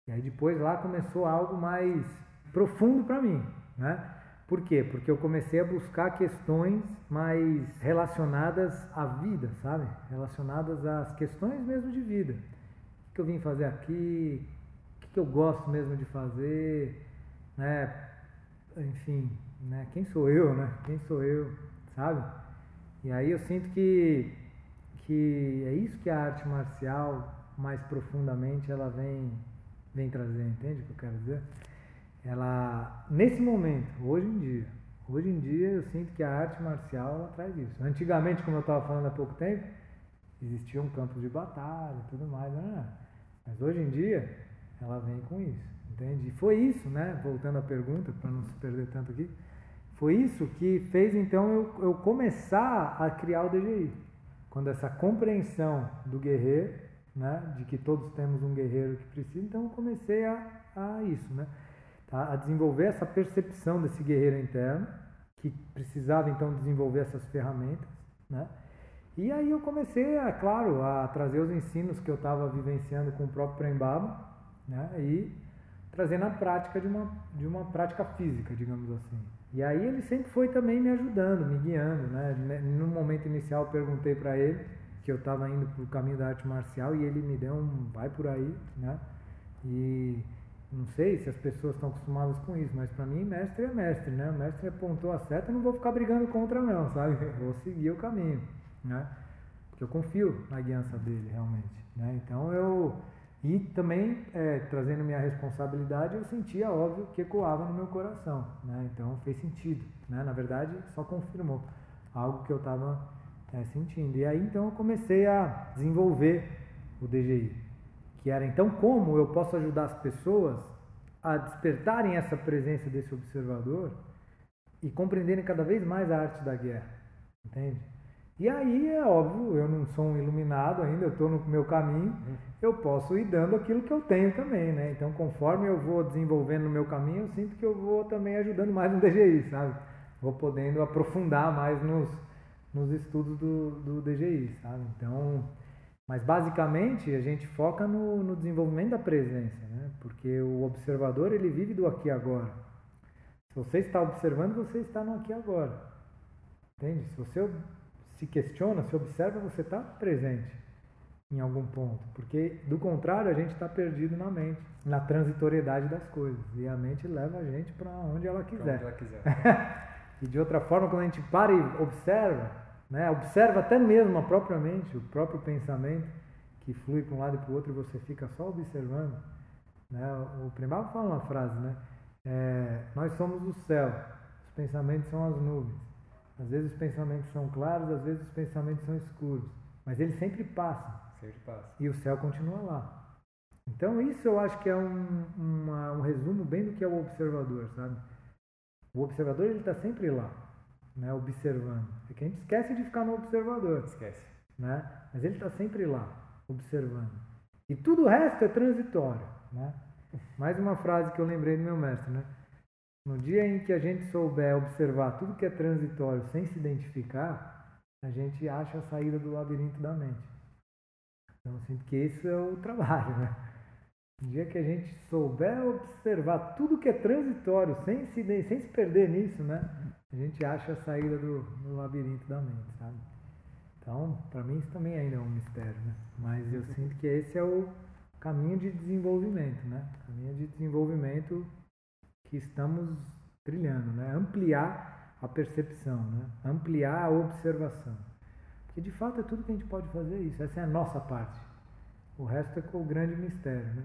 E aí depois lá começou algo mais profundo para mim, né? Por quê? Porque eu comecei a buscar questões mais relacionadas à vida, sabe? Relacionadas às questões mesmo de vida. O que eu vim fazer aqui? Que eu gosto mesmo de fazer? Né? Enfim, né? Quem sou eu, né? Quem sou eu, sabe? E aí eu sinto que, que é isso que a arte marcial, mais profundamente, ela vem, vem trazer, entende o que eu quero dizer? ela nesse momento, hoje em dia, hoje em dia eu sinto que a arte marcial ela traz isso. Antigamente, como eu estava falando há pouco tempo, existiam campos de batalha e tudo mais, né? mas hoje em dia ela vem com isso, entende? E foi isso, né? Voltando à pergunta para não se perder tanto aqui, foi isso que fez então eu, eu começar a criar o DGI, quando essa compreensão do guerreiro, né? De que todos temos um guerreiro que precisa, então eu comecei a, a isso, né? tá? a desenvolver essa percepção desse guerreiro interno, que precisava então desenvolver essas ferramentas. Né? E aí eu comecei, a, claro, a trazer os ensinos que eu estava vivenciando com o próprio Prembaba né? e trazer na prática de uma, de uma prática física, digamos assim. E aí ele sempre foi também me ajudando, me guiando. Né? No momento inicial perguntei para ele que eu estava indo para o caminho da arte marcial e ele me deu um vai por aí, né? E não sei se as pessoas estão acostumadas com isso, mas para mim mestre é mestre, né? O mestre apontou a seta, eu não vou ficar brigando contra não, sabe? Eu vou seguir o caminho, né? Porque eu confio na guiança dele realmente, né? Então eu e também é, trazendo minha responsabilidade, eu sentia óbvio que ecoava no meu coração, né? Então fez sentido, né? Na verdade só confirmou algo que eu estava é, sentindo. E aí então eu comecei a desenvolver o DGI, que era então como eu posso ajudar as pessoas a despertarem essa presença desse observador e compreenderem cada vez mais a arte da guerra, entende? E aí é óbvio, eu não sou um iluminado ainda, eu estou no meu caminho, eu posso ir dando aquilo que eu tenho também, né? Então, conforme eu vou desenvolvendo no meu caminho, eu sinto que eu vou também ajudando mais no DGI, sabe? Vou podendo aprofundar mais nos, nos estudos do, do DGI, sabe? Então, mas basicamente a gente foca no, no desenvolvimento da presença, né? porque o observador ele vive do aqui e agora. Se você está observando, você está no aqui e agora. Entende? Se você se questiona, se observa, você está presente em algum ponto. Porque do contrário, a gente está perdido na mente, na transitoriedade das coisas. E a mente leva a gente para onde ela quiser. Onde ela quiser. e de outra forma, quando a gente para e observa, né? Observa até mesmo a própria mente, o próprio pensamento que flui para um lado e para o outro e você fica só observando. Né? O primário fala uma frase, né? É, nós somos o céu, os pensamentos são as nuvens. Às vezes os pensamentos são claros, às vezes os pensamentos são escuros, mas eles sempre passam. Sempre passa. E o céu continua lá. Então isso eu acho que é um, uma, um resumo bem do que é o observador, sabe? O observador ele está sempre lá né, observando. É que a gente esquece de ficar no observador. Esquece. Né? Mas ele está sempre lá, observando. E tudo o resto é transitório. Né? Mais uma frase que eu lembrei do meu mestre. Né? No dia em que a gente souber observar tudo que é transitório sem se identificar, a gente acha a saída do labirinto da mente. Então, assim, que esse é o trabalho. Né? No dia que a gente souber observar tudo que é transitório, sem se, sem se perder nisso, né? a gente acha a saída do, do labirinto da mente, sabe? Então, para mim isso também ainda é um mistério, né? Mas eu sinto que esse é o caminho de desenvolvimento, né? Caminho de desenvolvimento que estamos trilhando, né? Ampliar a percepção, né? Ampliar a observação. Porque de fato é tudo que a gente pode fazer isso. Essa é a nossa parte. O resto é o grande mistério, né?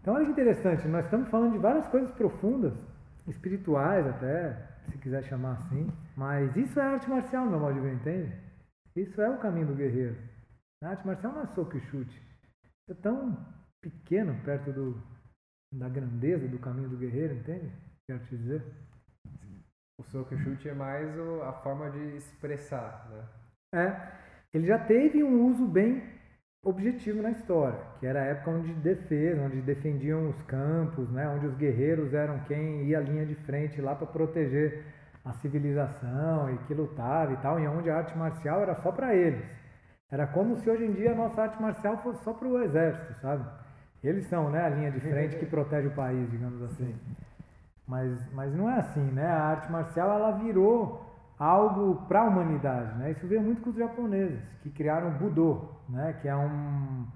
Então olha que interessante, nós estamos falando de várias coisas profundas, espirituais até, se quiser chamar assim. Mas isso é arte marcial, meu modo de ver, entende? Isso é o caminho do guerreiro. A arte marcial não é soco e chute. É tão pequeno perto do, da grandeza do caminho do guerreiro, entende? Quero te dizer. O soco e chute é mais a forma de expressar, né? É. Ele já teve um uso bem objetivo na história, que era a época onde defesa, onde defendiam os campos, né, onde os guerreiros eram quem ia à linha de frente lá para proteger a civilização e que lutava e tal, e onde a arte marcial era só para eles. Era como se hoje em dia a nossa arte marcial fosse só para o exército, sabe? Eles são, né, a linha de frente que protege o país, digamos assim. Mas, mas não é assim, né? A arte marcial ela virou algo para a humanidade, né? Isso veio muito com os japoneses, que criaram o Budô, né? Que é um,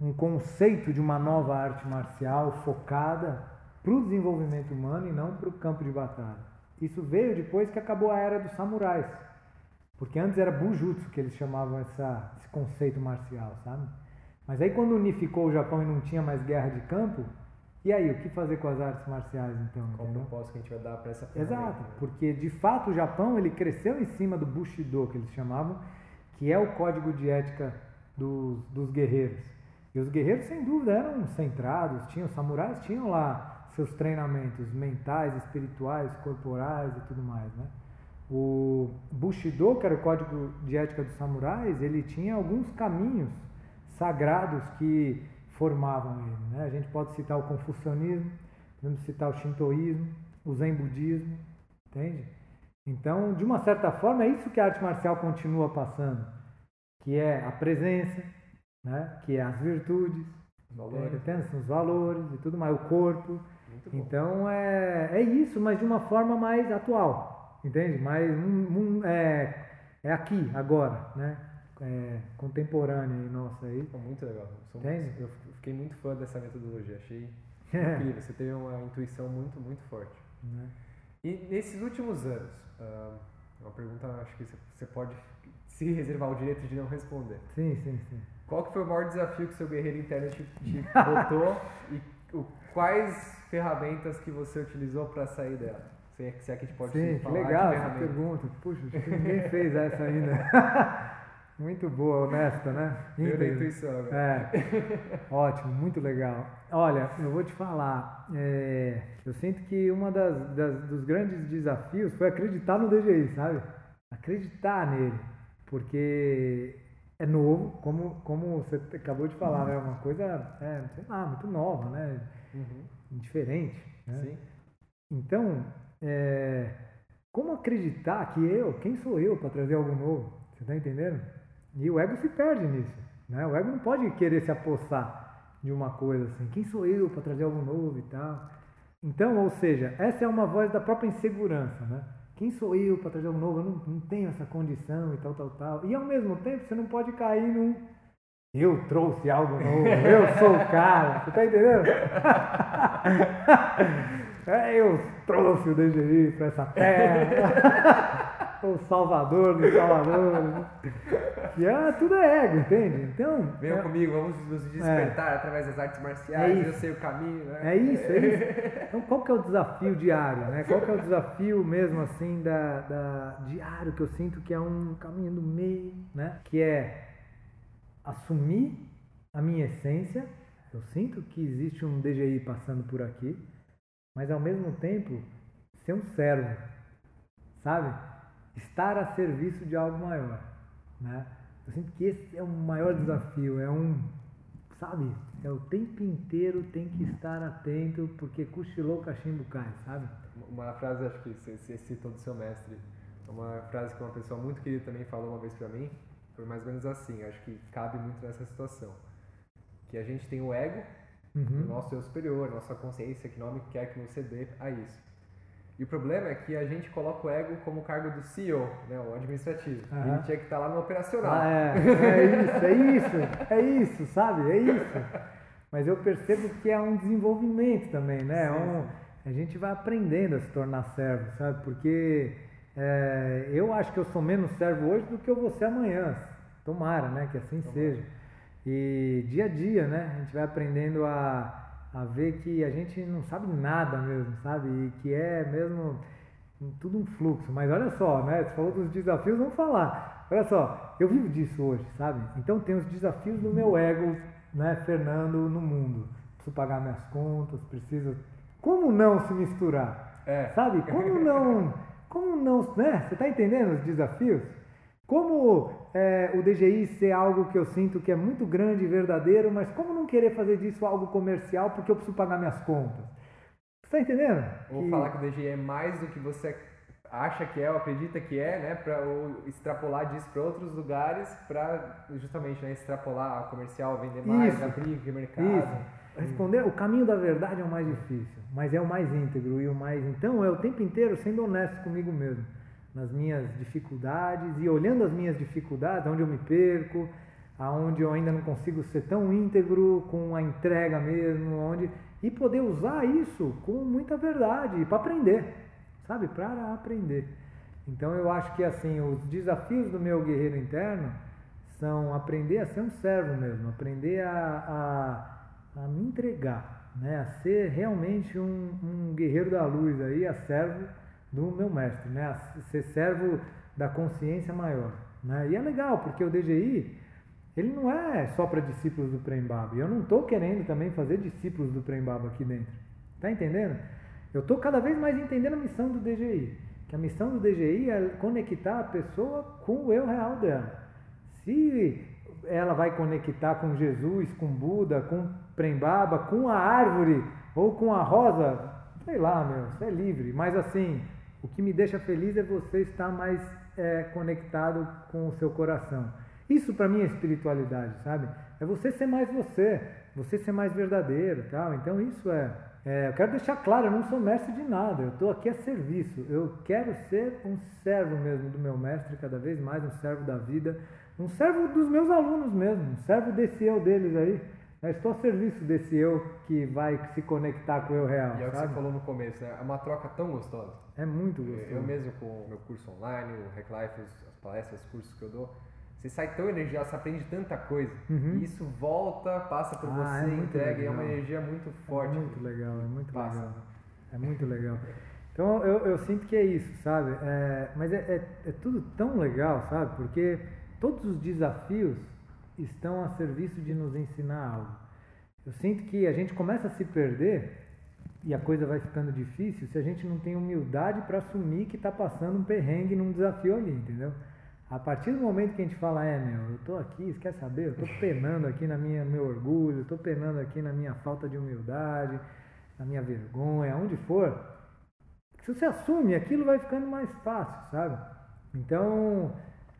um conceito de uma nova arte marcial focada para o desenvolvimento humano e não para o campo de batalha. Isso veio depois que acabou a era dos samurais, porque antes era bujutsu que eles chamavam essa, esse conceito marcial, sabe? Mas aí quando unificou o Japão e não tinha mais guerra de campo, e aí, o que fazer com as artes marciais então? Qual o propósito que a gente vai dar para essa? Exato, né? porque de fato o Japão ele cresceu em cima do Bushido, que eles chamavam, que é o código de ética dos, dos guerreiros. E os guerreiros, sem dúvida, eram centrados, tinham samurais, tinham lá seus treinamentos mentais, espirituais, corporais e tudo mais, né? O Bushido, que era o código de ética dos samurais, ele tinha alguns caminhos sagrados que formavam ele. Né? A gente pode citar o confucionismo, podemos citar o shintoísmo, o zen budismo, entende? Então, de uma certa forma, é isso que a arte marcial continua passando, que é a presença, né? que é as virtudes, valores. Entende? os valores e tudo mais, o corpo. Então, é, é isso, mas de uma forma mais atual, entende? Mais um, um, é, é aqui, agora, né? É, contemporânea aí, nossa aí. muito legal. Muito, eu fiquei muito fã dessa metodologia, achei incrível. Você teve uma intuição muito, muito forte. Né? E nesses últimos anos, uh, uma pergunta, acho que você pode se reservar o direito de não responder. Sim, sim, sim. Qual que foi o maior desafio que seu guerreiro interno te, te botou e o, quais ferramentas que você utilizou para sair dela? Se é, se é que a gente pode Sim, falar legal essa pergunta. Puxa, ninguém fez essa ainda. Muito boa, honesta, né? Da intuição agora. É. Ótimo, muito legal. Olha, eu vou te falar, é, eu sinto que uma das, das, dos grandes desafios foi acreditar no DGI, sabe? Acreditar nele, porque é novo, como, como você acabou de falar, né? Uma coisa, é, sei lá, muito nova, né? Uhum. Diferente. Né? Sim. Então, é, como acreditar que eu, quem sou eu para trazer algo novo? Você está entendendo? E o ego se perde nisso. Né? O ego não pode querer se apossar de uma coisa assim. Quem sou eu para trazer algo novo e tal? Então, ou seja, essa é uma voz da própria insegurança. Né? Quem sou eu para trazer algo novo? Eu não, não tenho essa condição e tal, tal, tal. E ao mesmo tempo, você não pode cair num. Eu trouxe algo novo, eu sou o cara. Você está entendendo? é, eu trouxe o DGI para essa terra. o salvador do salvador. E é, tudo é ego, entende? Então. Venham é, comigo, vamos nos despertar é, através das artes marciais, é eu sei o caminho, né? É isso, é isso. Então qual que é o desafio diário, né? Qual que é o desafio mesmo assim da, da diário que eu sinto que é um caminho do meio, né? Que é assumir a minha essência. Eu sinto que existe um DGI passando por aqui, mas ao mesmo tempo ser um servo, sabe? Estar a serviço de algo maior, né? Eu sinto que esse é o maior desafio, é um, sabe? É o tempo inteiro tem que estar atento, porque cochilou o cachimbo cai, sabe? Uma frase, acho que você citou do seu mestre, uma frase que uma pessoa muito querida também falou uma vez para mim, foi mais ou menos assim, acho que cabe muito nessa situação. Que a gente tem o ego, uhum. o nosso eu superior, a nossa consciência, que nome quer que você dê a isso. E o problema é que a gente coloca o ego como cargo do CEO, né, o administrativo. Uhum. Ele tinha que estar lá no operacional. Ah, é, é isso, é isso, é isso, sabe? É isso. Mas eu percebo que é um desenvolvimento também, né? É um, a gente vai aprendendo a se tornar servo, sabe? Porque é, eu acho que eu sou menos servo hoje do que eu vou ser amanhã. Tomara, né? Que assim Tomara. seja. E dia a dia, né? A gente vai aprendendo a a ver que a gente não sabe nada mesmo, sabe? E que é mesmo tudo um fluxo. Mas olha só, né? Você falou dos desafios, vamos falar. Olha só, eu vivo disso hoje, sabe? Então tem os desafios do meu ego, né, Fernando, no mundo. Preciso pagar minhas contas, preciso. Como não se misturar? É. Sabe? Como não. Como não. Né? Você está entendendo os desafios? Como é, o DGI ser algo que eu sinto que é muito grande e verdadeiro, mas como não querer fazer disso algo comercial porque eu preciso pagar minhas contas? Você está entendendo? Ou que... falar que o DGI é mais do que você acha que é ou acredita que é, né, para extrapolar disso para outros lugares, para justamente né, extrapolar a comercial, vender mais, isso, abrir mercado. Isso. Responder, o caminho da verdade é o mais difícil, mas é o mais íntegro e o mais. Então é o tempo inteiro sendo honesto comigo mesmo, nas minhas dificuldades e olhando as minhas dificuldades, onde eu me perco, aonde eu ainda não consigo ser tão íntegro com a entrega mesmo, onde e poder usar isso com muita verdade para aprender, sabe, para aprender. Então eu acho que assim os desafios do meu guerreiro interno são aprender a ser um servo mesmo, aprender a, a, a me entregar, né? a ser realmente um, um, guerreiro da luz aí, a servo do meu mestre, né? a ser servo da consciência maior. Né? E é legal, porque o DGI, ele não é só para discípulos do Prembaba. Eu não estou querendo também fazer discípulos do Prembaba aqui dentro. Tá entendendo? Eu estou cada vez mais entendendo a missão do DGI. Que a missão do DGI é conectar a pessoa com o eu real dela. Se ela vai conectar com Jesus, com Buda, com Prembaba, com a árvore ou com a rosa, sei lá, meu, você é livre. Mas assim, o que me deixa feliz é você estar mais é, conectado com o seu coração. Isso para mim é espiritualidade, sabe? É você ser mais você, você ser mais verdadeiro, tal. Então isso é, é eu quero deixar claro, eu não sou mestre de nada. Eu estou aqui a serviço. Eu quero ser um servo mesmo do meu mestre cada vez mais, um servo da vida um servo dos meus alunos mesmo, um servo desse eu deles aí. Eu estou a serviço desse eu que vai se conectar com o eu real. E é o que você falou no começo, né? É uma troca tão gostosa. É muito gostoso. Eu mesmo com o meu curso online, o Hack Life, as palestras, os cursos que eu dou, você sai tão energizado, você aprende tanta coisa. Uhum. E isso volta, passa por ah, você, é entrega, e é uma energia muito forte. É muito legal, é muito passa. legal. É muito legal. Então eu, eu sinto que é isso, sabe? É, mas é, é, é tudo tão legal, sabe? Porque Todos os desafios estão a serviço de nos ensinar algo. Eu sinto que a gente começa a se perder e a coisa vai ficando difícil se a gente não tem humildade para assumir que está passando um perrengue num desafio ali, entendeu? A partir do momento que a gente fala, é meu, eu estou aqui, você quer saber? Eu estou penando aqui na minha meu orgulho, estou penando aqui na minha falta de humildade, na minha vergonha, onde for. Se você assume, aquilo vai ficando mais fácil, sabe? Então,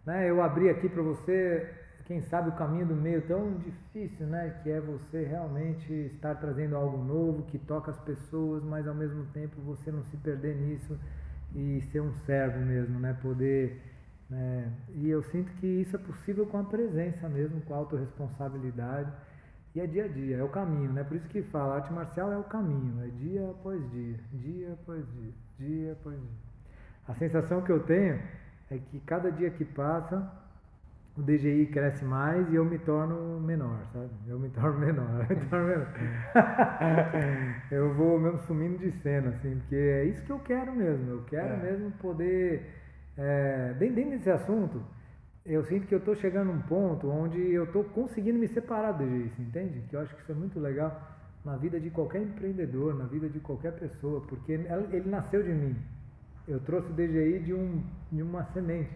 né? Eu abri aqui para você, quem sabe, o caminho do meio tão difícil, né? que é você realmente estar trazendo algo novo que toca as pessoas, mas ao mesmo tempo você não se perder nisso e ser um servo mesmo, né? poder. Né? E eu sinto que isso é possível com a presença mesmo, com a autorresponsabilidade. E é dia a dia, é o caminho, né? Por isso que fala, arte marcial é o caminho, é dia após dia, dia após dia, dia após dia. A sensação que eu tenho é que cada dia que passa o DGI cresce mais e eu me torno menor, sabe? Eu me torno menor, eu, me torno menor. eu vou mesmo sumindo de cena, assim, porque é isso que eu quero mesmo. Eu quero é. mesmo poder. É, dentro desse assunto, eu sinto que eu estou chegando a um ponto onde eu estou conseguindo me separar do DGI, entende? Que eu acho que isso é muito legal na vida de qualquer empreendedor, na vida de qualquer pessoa, porque ele nasceu de mim. Eu trouxe o DGI de, um, de uma semente.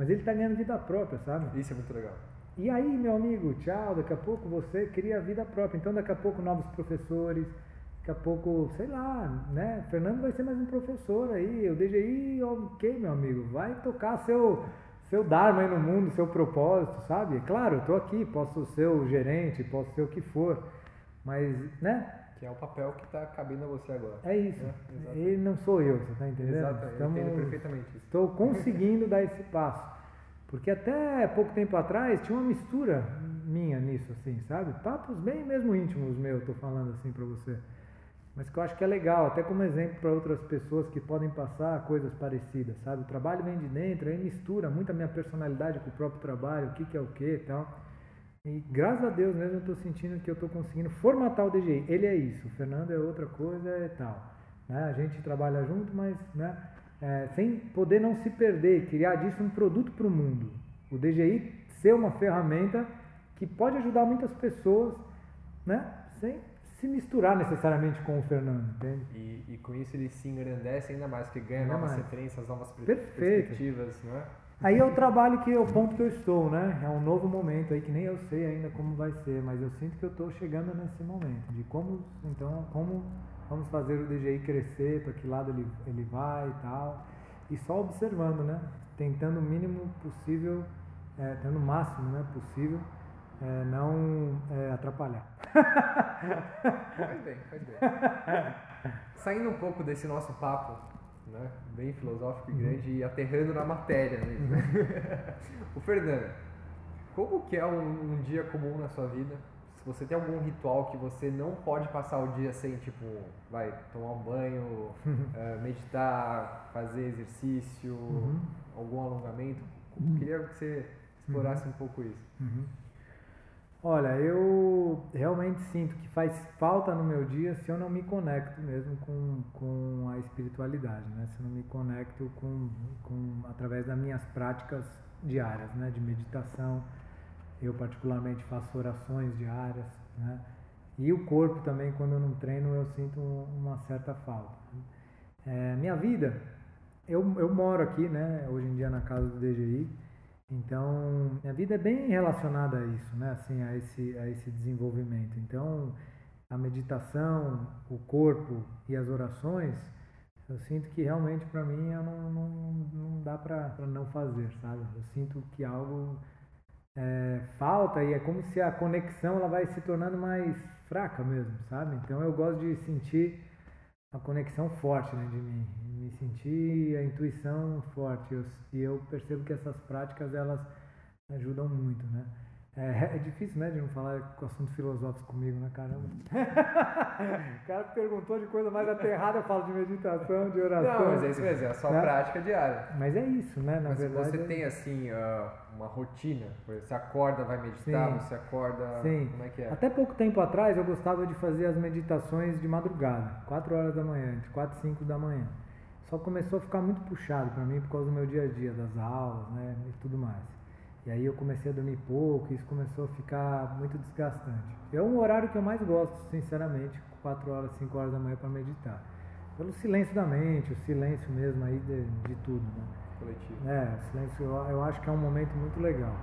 Mas ele está ganhando vida própria, sabe? Isso é muito legal. E aí, meu amigo, tchau, daqui a pouco você cria vida própria. Então, daqui a pouco, novos professores, daqui a pouco, sei lá, né? Fernando vai ser mais um professor aí. O DGI, ok, meu amigo, vai tocar seu, seu Dharma aí no mundo, seu propósito, sabe? Claro, eu estou aqui, posso ser o gerente, posso ser o que for, mas, né? Que é o papel que está cabendo a você agora. É isso. Né? Ele não sou eu, você está entendendo? Estamos, eu entendo perfeitamente isso. Estou conseguindo dar esse passo. Porque até pouco tempo atrás tinha uma mistura minha nisso, assim, sabe? Papos bem mesmo íntimos meus, estou falando assim para você. Mas que eu acho que é legal, até como exemplo para outras pessoas que podem passar coisas parecidas, sabe? O trabalho vem de dentro, aí mistura muito a minha personalidade com o próprio trabalho, o que, que é o que e tal. E graças a Deus mesmo eu estou sentindo que eu estou conseguindo formatar o DGI. Ele é isso, o Fernando é outra coisa e tal. Né? A gente trabalha junto, mas né, é, sem poder não se perder, criar disso um produto para o mundo. O DGI ser uma ferramenta que pode ajudar muitas pessoas, né, sem se misturar necessariamente com o Fernando, entende? E, e com isso ele se engrandece ainda mais, porque ganha ainda novas mais. referências, novas Perfeito. perspectivas, não é? Aí é o trabalho que é o ponto que eu estou, né? É um novo momento aí que nem eu sei ainda como vai ser, mas eu sinto que eu estou chegando nesse momento de como, então, como vamos fazer o DGI crescer, para que lado ele, ele vai e tal. E só observando, né? Tentando o mínimo possível, é, tendo o máximo né, possível, é, não é, atrapalhar. faz bem, faz bem. Saindo um pouco desse nosso papo, né, bem filosófico e uhum. grande, e aterrando na matéria mesmo. Uhum. o Fernando, como que é um, um dia comum na sua vida? se você tem algum ritual que você não pode passar o dia sem, tipo, vai tomar um banho, uh, meditar, fazer exercício, uhum. algum alongamento, uhum. queria que você explorasse uhum. um pouco isso. Olha, eu realmente sinto que faz falta no meu dia se eu não me conecto mesmo com, com a espiritualidade, né? Se eu não me conecto com, com através das minhas práticas diárias, né? De meditação, eu particularmente faço orações diárias, né? E o corpo também, quando eu não treino, eu sinto uma certa falta. É, minha vida, eu, eu moro aqui, né? Hoje em dia na casa do DGI, então minha vida é bem relacionada a isso, né? Assim, a esse, a esse desenvolvimento. Então, a meditação, o corpo e as orações, eu sinto que realmente para mim não, não, não dá para não fazer, sabe? Eu sinto que algo é, falta e é como se a conexão ela vai se tornando mais fraca mesmo, sabe? Então eu gosto de sentir a conexão forte né, de mim, me sentir a intuição forte eu, e eu percebo que essas práticas elas ajudam muito, né? É, é, difícil, né, de não falar com assuntos filosóficos comigo, né, caramba? o cara perguntou de coisa mais aterrada, eu falo de meditação, de oração. Não, mas é isso mesmo, é a sua né? prática diária. Mas é isso, né, na mas verdade. você é... tem, assim, uh, uma rotina, você acorda, vai meditar, Sim. você acorda, Sim. como é que é? Até pouco tempo atrás eu gostava de fazer as meditações de madrugada, 4 horas da manhã, entre 4 e 5 da manhã. Só começou a ficar muito puxado para mim por causa do meu dia a dia, das aulas, né, e tudo mais. E aí eu comecei a dormir pouco, e isso começou a ficar muito desgastante. É um horário que eu mais gosto, sinceramente, 4 horas, 5 horas da manhã para meditar. Pelo silêncio da mente, o silêncio mesmo aí de, de tudo, né? Coletivo. É, silêncio eu, eu acho que é um momento muito legal.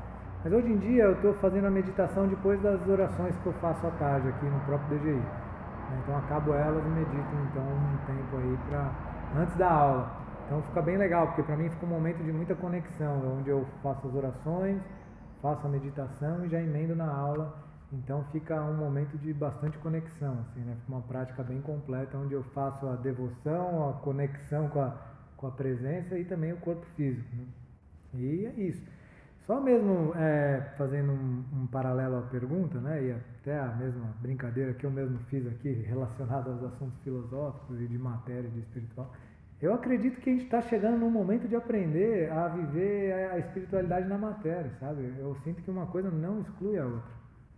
Mas hoje em dia eu estou fazendo a meditação depois das orações que eu faço à tarde aqui no próprio DGI. Então acabo elas e medito então um tempo aí para antes da aula. Então fica bem legal, porque para mim fica um momento de muita conexão, onde eu faço as orações, faço a meditação e já emendo na aula. Então fica um momento de bastante conexão, assim, né? Fica uma prática bem completa, onde eu faço a devoção, a conexão com a, com a presença e também o corpo físico. Né? E é isso. Só mesmo é, fazendo um, um, paralelo à pergunta, né, e até a mesma brincadeira que eu mesmo fiz aqui relacionada aos assuntos filosóficos e de matéria, de espiritual, eu acredito que a gente está chegando num momento de aprender a viver a espiritualidade na matéria, sabe? Eu sinto que uma coisa não exclui a outra,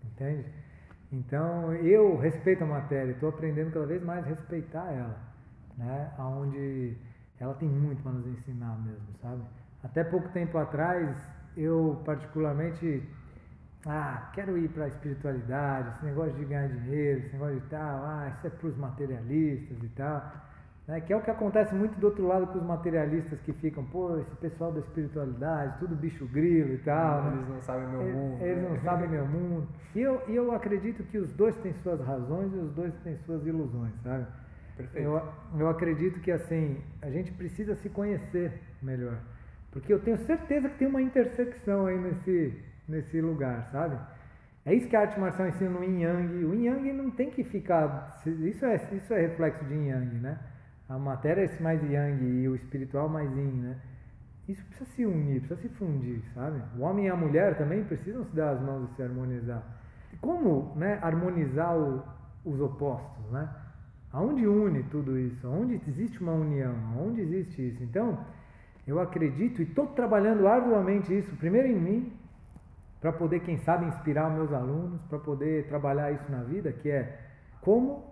entende? Então eu respeito a matéria, estou aprendendo cada vez mais a respeitar ela, né? Onde ela tem muito para nos ensinar mesmo, sabe? Até pouco tempo atrás eu particularmente ah, quero ir para a espiritualidade, esse negócio de ganhar dinheiro, esse negócio de tal, ah, isso é para os materialistas e tal. Né? Que é o que acontece muito do outro lado com os materialistas que ficam, pô, esse pessoal da espiritualidade, tudo bicho grilo e tal. Eles né? não sabem meu mundo. Eles né? não sabem meu mundo. E eu, e eu acredito que os dois têm suas razões e os dois têm suas ilusões, sabe? Perfeito. Eu, eu acredito que assim, a gente precisa se conhecer melhor. Porque eu tenho certeza que tem uma intersecção aí nesse, nesse lugar, sabe? É isso que a arte marcial ensina no Yin Yang. O Yin Yang não tem que ficar. Isso é, isso é reflexo de Yin Yang, né? a matéria é mais yang e o espiritual mais yin, né? Isso precisa se unir, precisa se fundir, sabe? O homem e a mulher também precisam se dar as mãos e se harmonizar. Como né, harmonizar o, os opostos, né? Aonde une tudo isso? Aonde existe uma união? Aonde existe isso? Então, eu acredito e estou trabalhando arduamente isso, primeiro em mim, para poder, quem sabe, inspirar meus alunos, para poder trabalhar isso na vida, que é como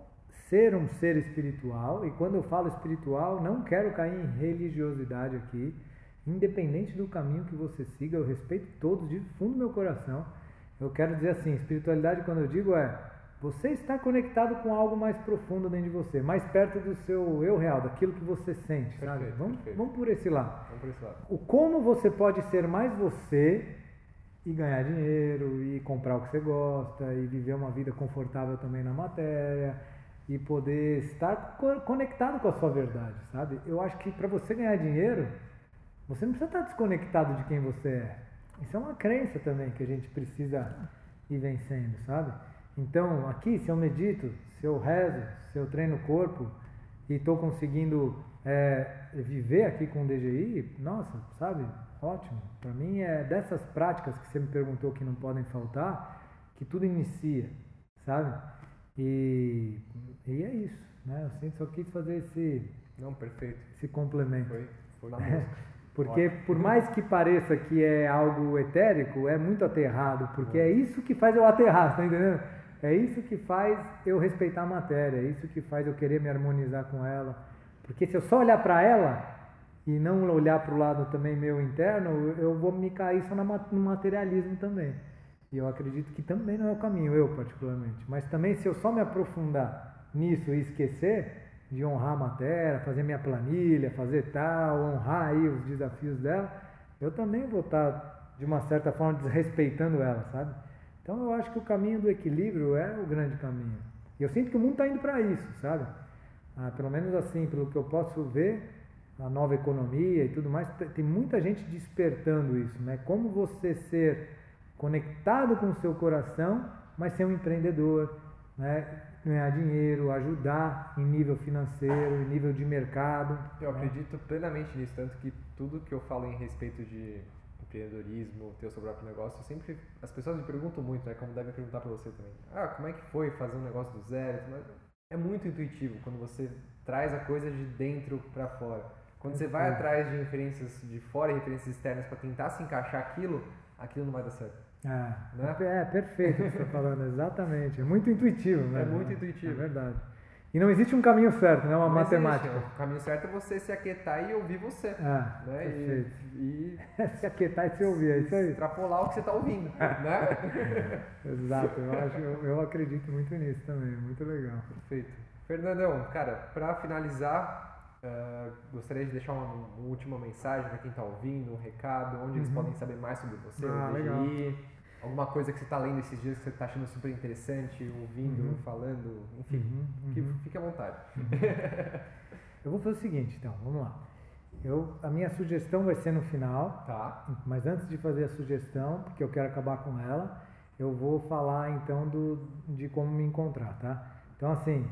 ser um ser espiritual, e quando eu falo espiritual, não quero cair em religiosidade aqui, independente do caminho que você siga, eu respeito todos de fundo do meu coração. Eu quero dizer assim, espiritualidade quando eu digo é você está conectado com algo mais profundo dentro de você, mais perto do seu eu real, daquilo que você sente, perfeito, sabe? Vamos, perfeito. vamos por esse lado. Vamos por esse lado. O como você pode ser mais você e ganhar dinheiro e comprar o que você gosta e viver uma vida confortável também na matéria e poder estar conectado com a sua verdade, sabe? Eu acho que para você ganhar dinheiro, você não precisa estar desconectado de quem você é. Isso é uma crença também que a gente precisa ir vencendo, sabe? Então, aqui, se eu medito, se eu rezo, se eu treino o corpo e estou conseguindo é, viver aqui com o DGI, nossa, sabe? Ótimo. Para mim é dessas práticas que você me perguntou que não podem faltar, que tudo inicia, sabe? E, e é isso, né? Eu assim, só quis fazer esse não perfeito esse complemento. Foi, foi na. Porque Ótimo. por mais que pareça que é algo etérico, é muito aterrado, porque é isso que faz eu aterrar, tá entendendo? É isso que faz eu respeitar a matéria, é isso que faz eu querer me harmonizar com ela. Porque se eu só olhar para ela e não olhar para o lado também meu interno, eu vou me cair só no materialismo também. E eu acredito que também não é o caminho, eu particularmente. Mas também se eu só me aprofundar nisso e esquecer, de honrar a matéria, fazer minha planilha, fazer tal, honrar aí os desafios dela, eu também vou estar, de uma certa forma, desrespeitando ela, sabe? Então eu acho que o caminho do equilíbrio é o grande caminho. E eu sinto que o mundo está indo para isso, sabe? Ah, pelo menos assim, pelo que eu posso ver, a nova economia e tudo mais, tem muita gente despertando isso, né? Como você ser conectado com o seu coração, mas ser um empreendedor, né? ganhar dinheiro, ajudar em nível financeiro, em nível de mercado. Eu né? acredito plenamente nisso, tanto que tudo que eu falo em respeito de empreendedorismo, ter o seu próprio negócio, sempre as pessoas me perguntam muito, né, como devem perguntar para você também. Ah, como é que foi fazer um negócio do zero? É muito intuitivo quando você traz a coisa de dentro para fora. Quando você vai atrás de referências de fora e referências externas para tentar se encaixar aquilo, aquilo não vai dar certo. É, né? é perfeito o que você está falando, exatamente. É muito intuitivo, né? É muito intuitivo. É verdade. E não existe um caminho certo, né? Uma não matemática. Existe. O caminho certo é você se aquietar e ouvir você. Ah, né? perfeito. E, e... se aquietar e se ouvir, é isso aí. Extrapolar o que você está ouvindo, né? Exato, eu, acho, eu, eu acredito muito nisso também, muito legal. Perfeito. Fernandão, cara, para finalizar, Uh, gostaria de deixar uma, uma última mensagem para quem está ouvindo, um recado, onde uhum. eles podem saber mais sobre você, ah, o DGI, alguma coisa que você está lendo esses dias que você está achando super interessante, ouvindo, uhum. falando, enfim, uhum. Uhum. fique à vontade. Uhum. Eu vou fazer o seguinte, então, vamos lá. Eu, a minha sugestão vai ser no final, tá. mas antes de fazer a sugestão, porque eu quero acabar com ela, eu vou falar então do, de como me encontrar, tá? Então, assim,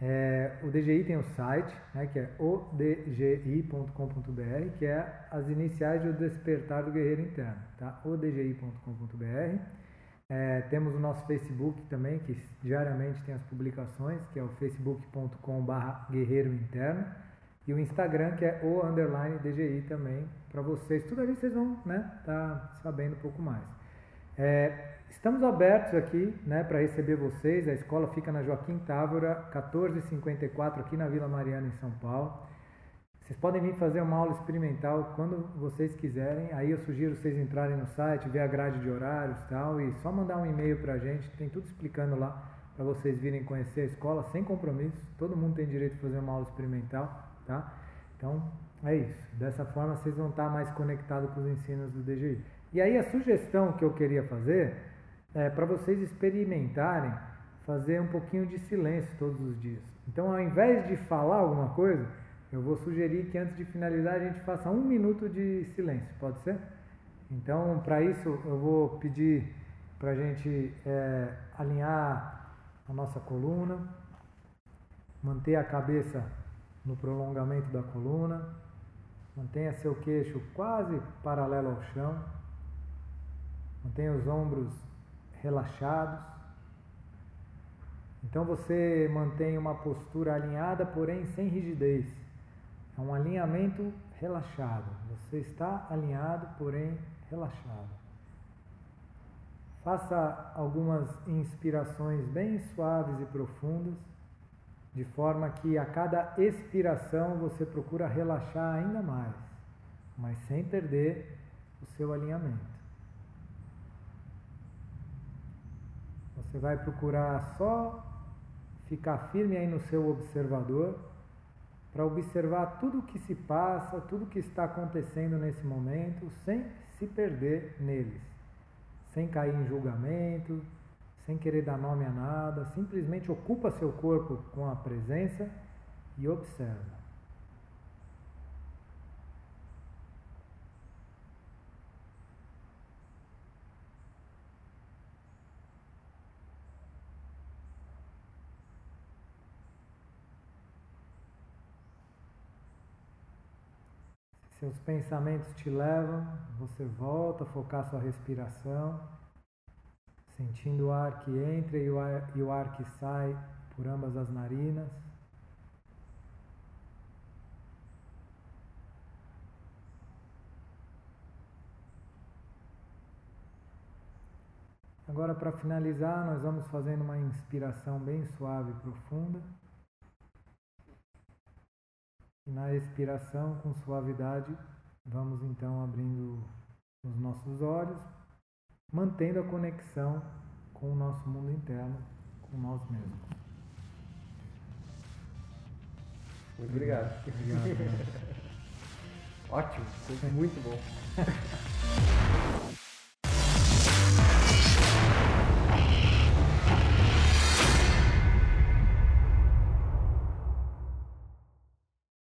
é, o DGI tem o site, né, que é odgi.com.br, que é as iniciais do despertar do guerreiro interno, tá? odgi.com.br. É, temos o nosso Facebook também, que diariamente tem as publicações, que é o facebook.com.br guerreiro interno. E o Instagram, que é o underline DGI também, para vocês. Tudo ali vocês vão né, tá sabendo um pouco mais. É, Estamos abertos aqui né, para receber vocês. A escola fica na Joaquim Távora, 1454, aqui na Vila Mariana, em São Paulo. Vocês podem vir fazer uma aula experimental quando vocês quiserem. Aí eu sugiro vocês entrarem no site, ver a grade de horários e tal, e só mandar um e-mail para a gente. Tem tudo explicando lá para vocês virem conhecer a escola sem compromisso. Todo mundo tem direito de fazer uma aula experimental, tá? Então é isso. Dessa forma vocês vão estar mais conectados com os ensinos do DGI. E aí a sugestão que eu queria fazer é, para vocês experimentarem fazer um pouquinho de silêncio todos os dias. Então, ao invés de falar alguma coisa, eu vou sugerir que antes de finalizar a gente faça um minuto de silêncio, pode ser? Então, para isso, eu vou pedir para a gente é, alinhar a nossa coluna, manter a cabeça no prolongamento da coluna, mantenha seu queixo quase paralelo ao chão, mantenha os ombros relaxados. Então você mantém uma postura alinhada, porém sem rigidez. É um alinhamento relaxado. Você está alinhado, porém relaxado. Faça algumas inspirações bem suaves e profundas, de forma que a cada expiração você procura relaxar ainda mais, mas sem perder o seu alinhamento. Você vai procurar só ficar firme aí no seu observador para observar tudo o que se passa, tudo o que está acontecendo nesse momento, sem se perder neles, sem cair em julgamento, sem querer dar nome a nada, simplesmente ocupa seu corpo com a presença e observa. Seus pensamentos te levam, você volta a focar sua respiração, sentindo o ar que entra e o ar, e o ar que sai por ambas as narinas. Agora, para finalizar, nós vamos fazendo uma inspiração bem suave e profunda. E na expiração, com suavidade, vamos então abrindo os nossos olhos, mantendo a conexão com o nosso mundo interno, com nós mesmos. Muito obrigado. Obrigado. Ótimo, foi muito bom.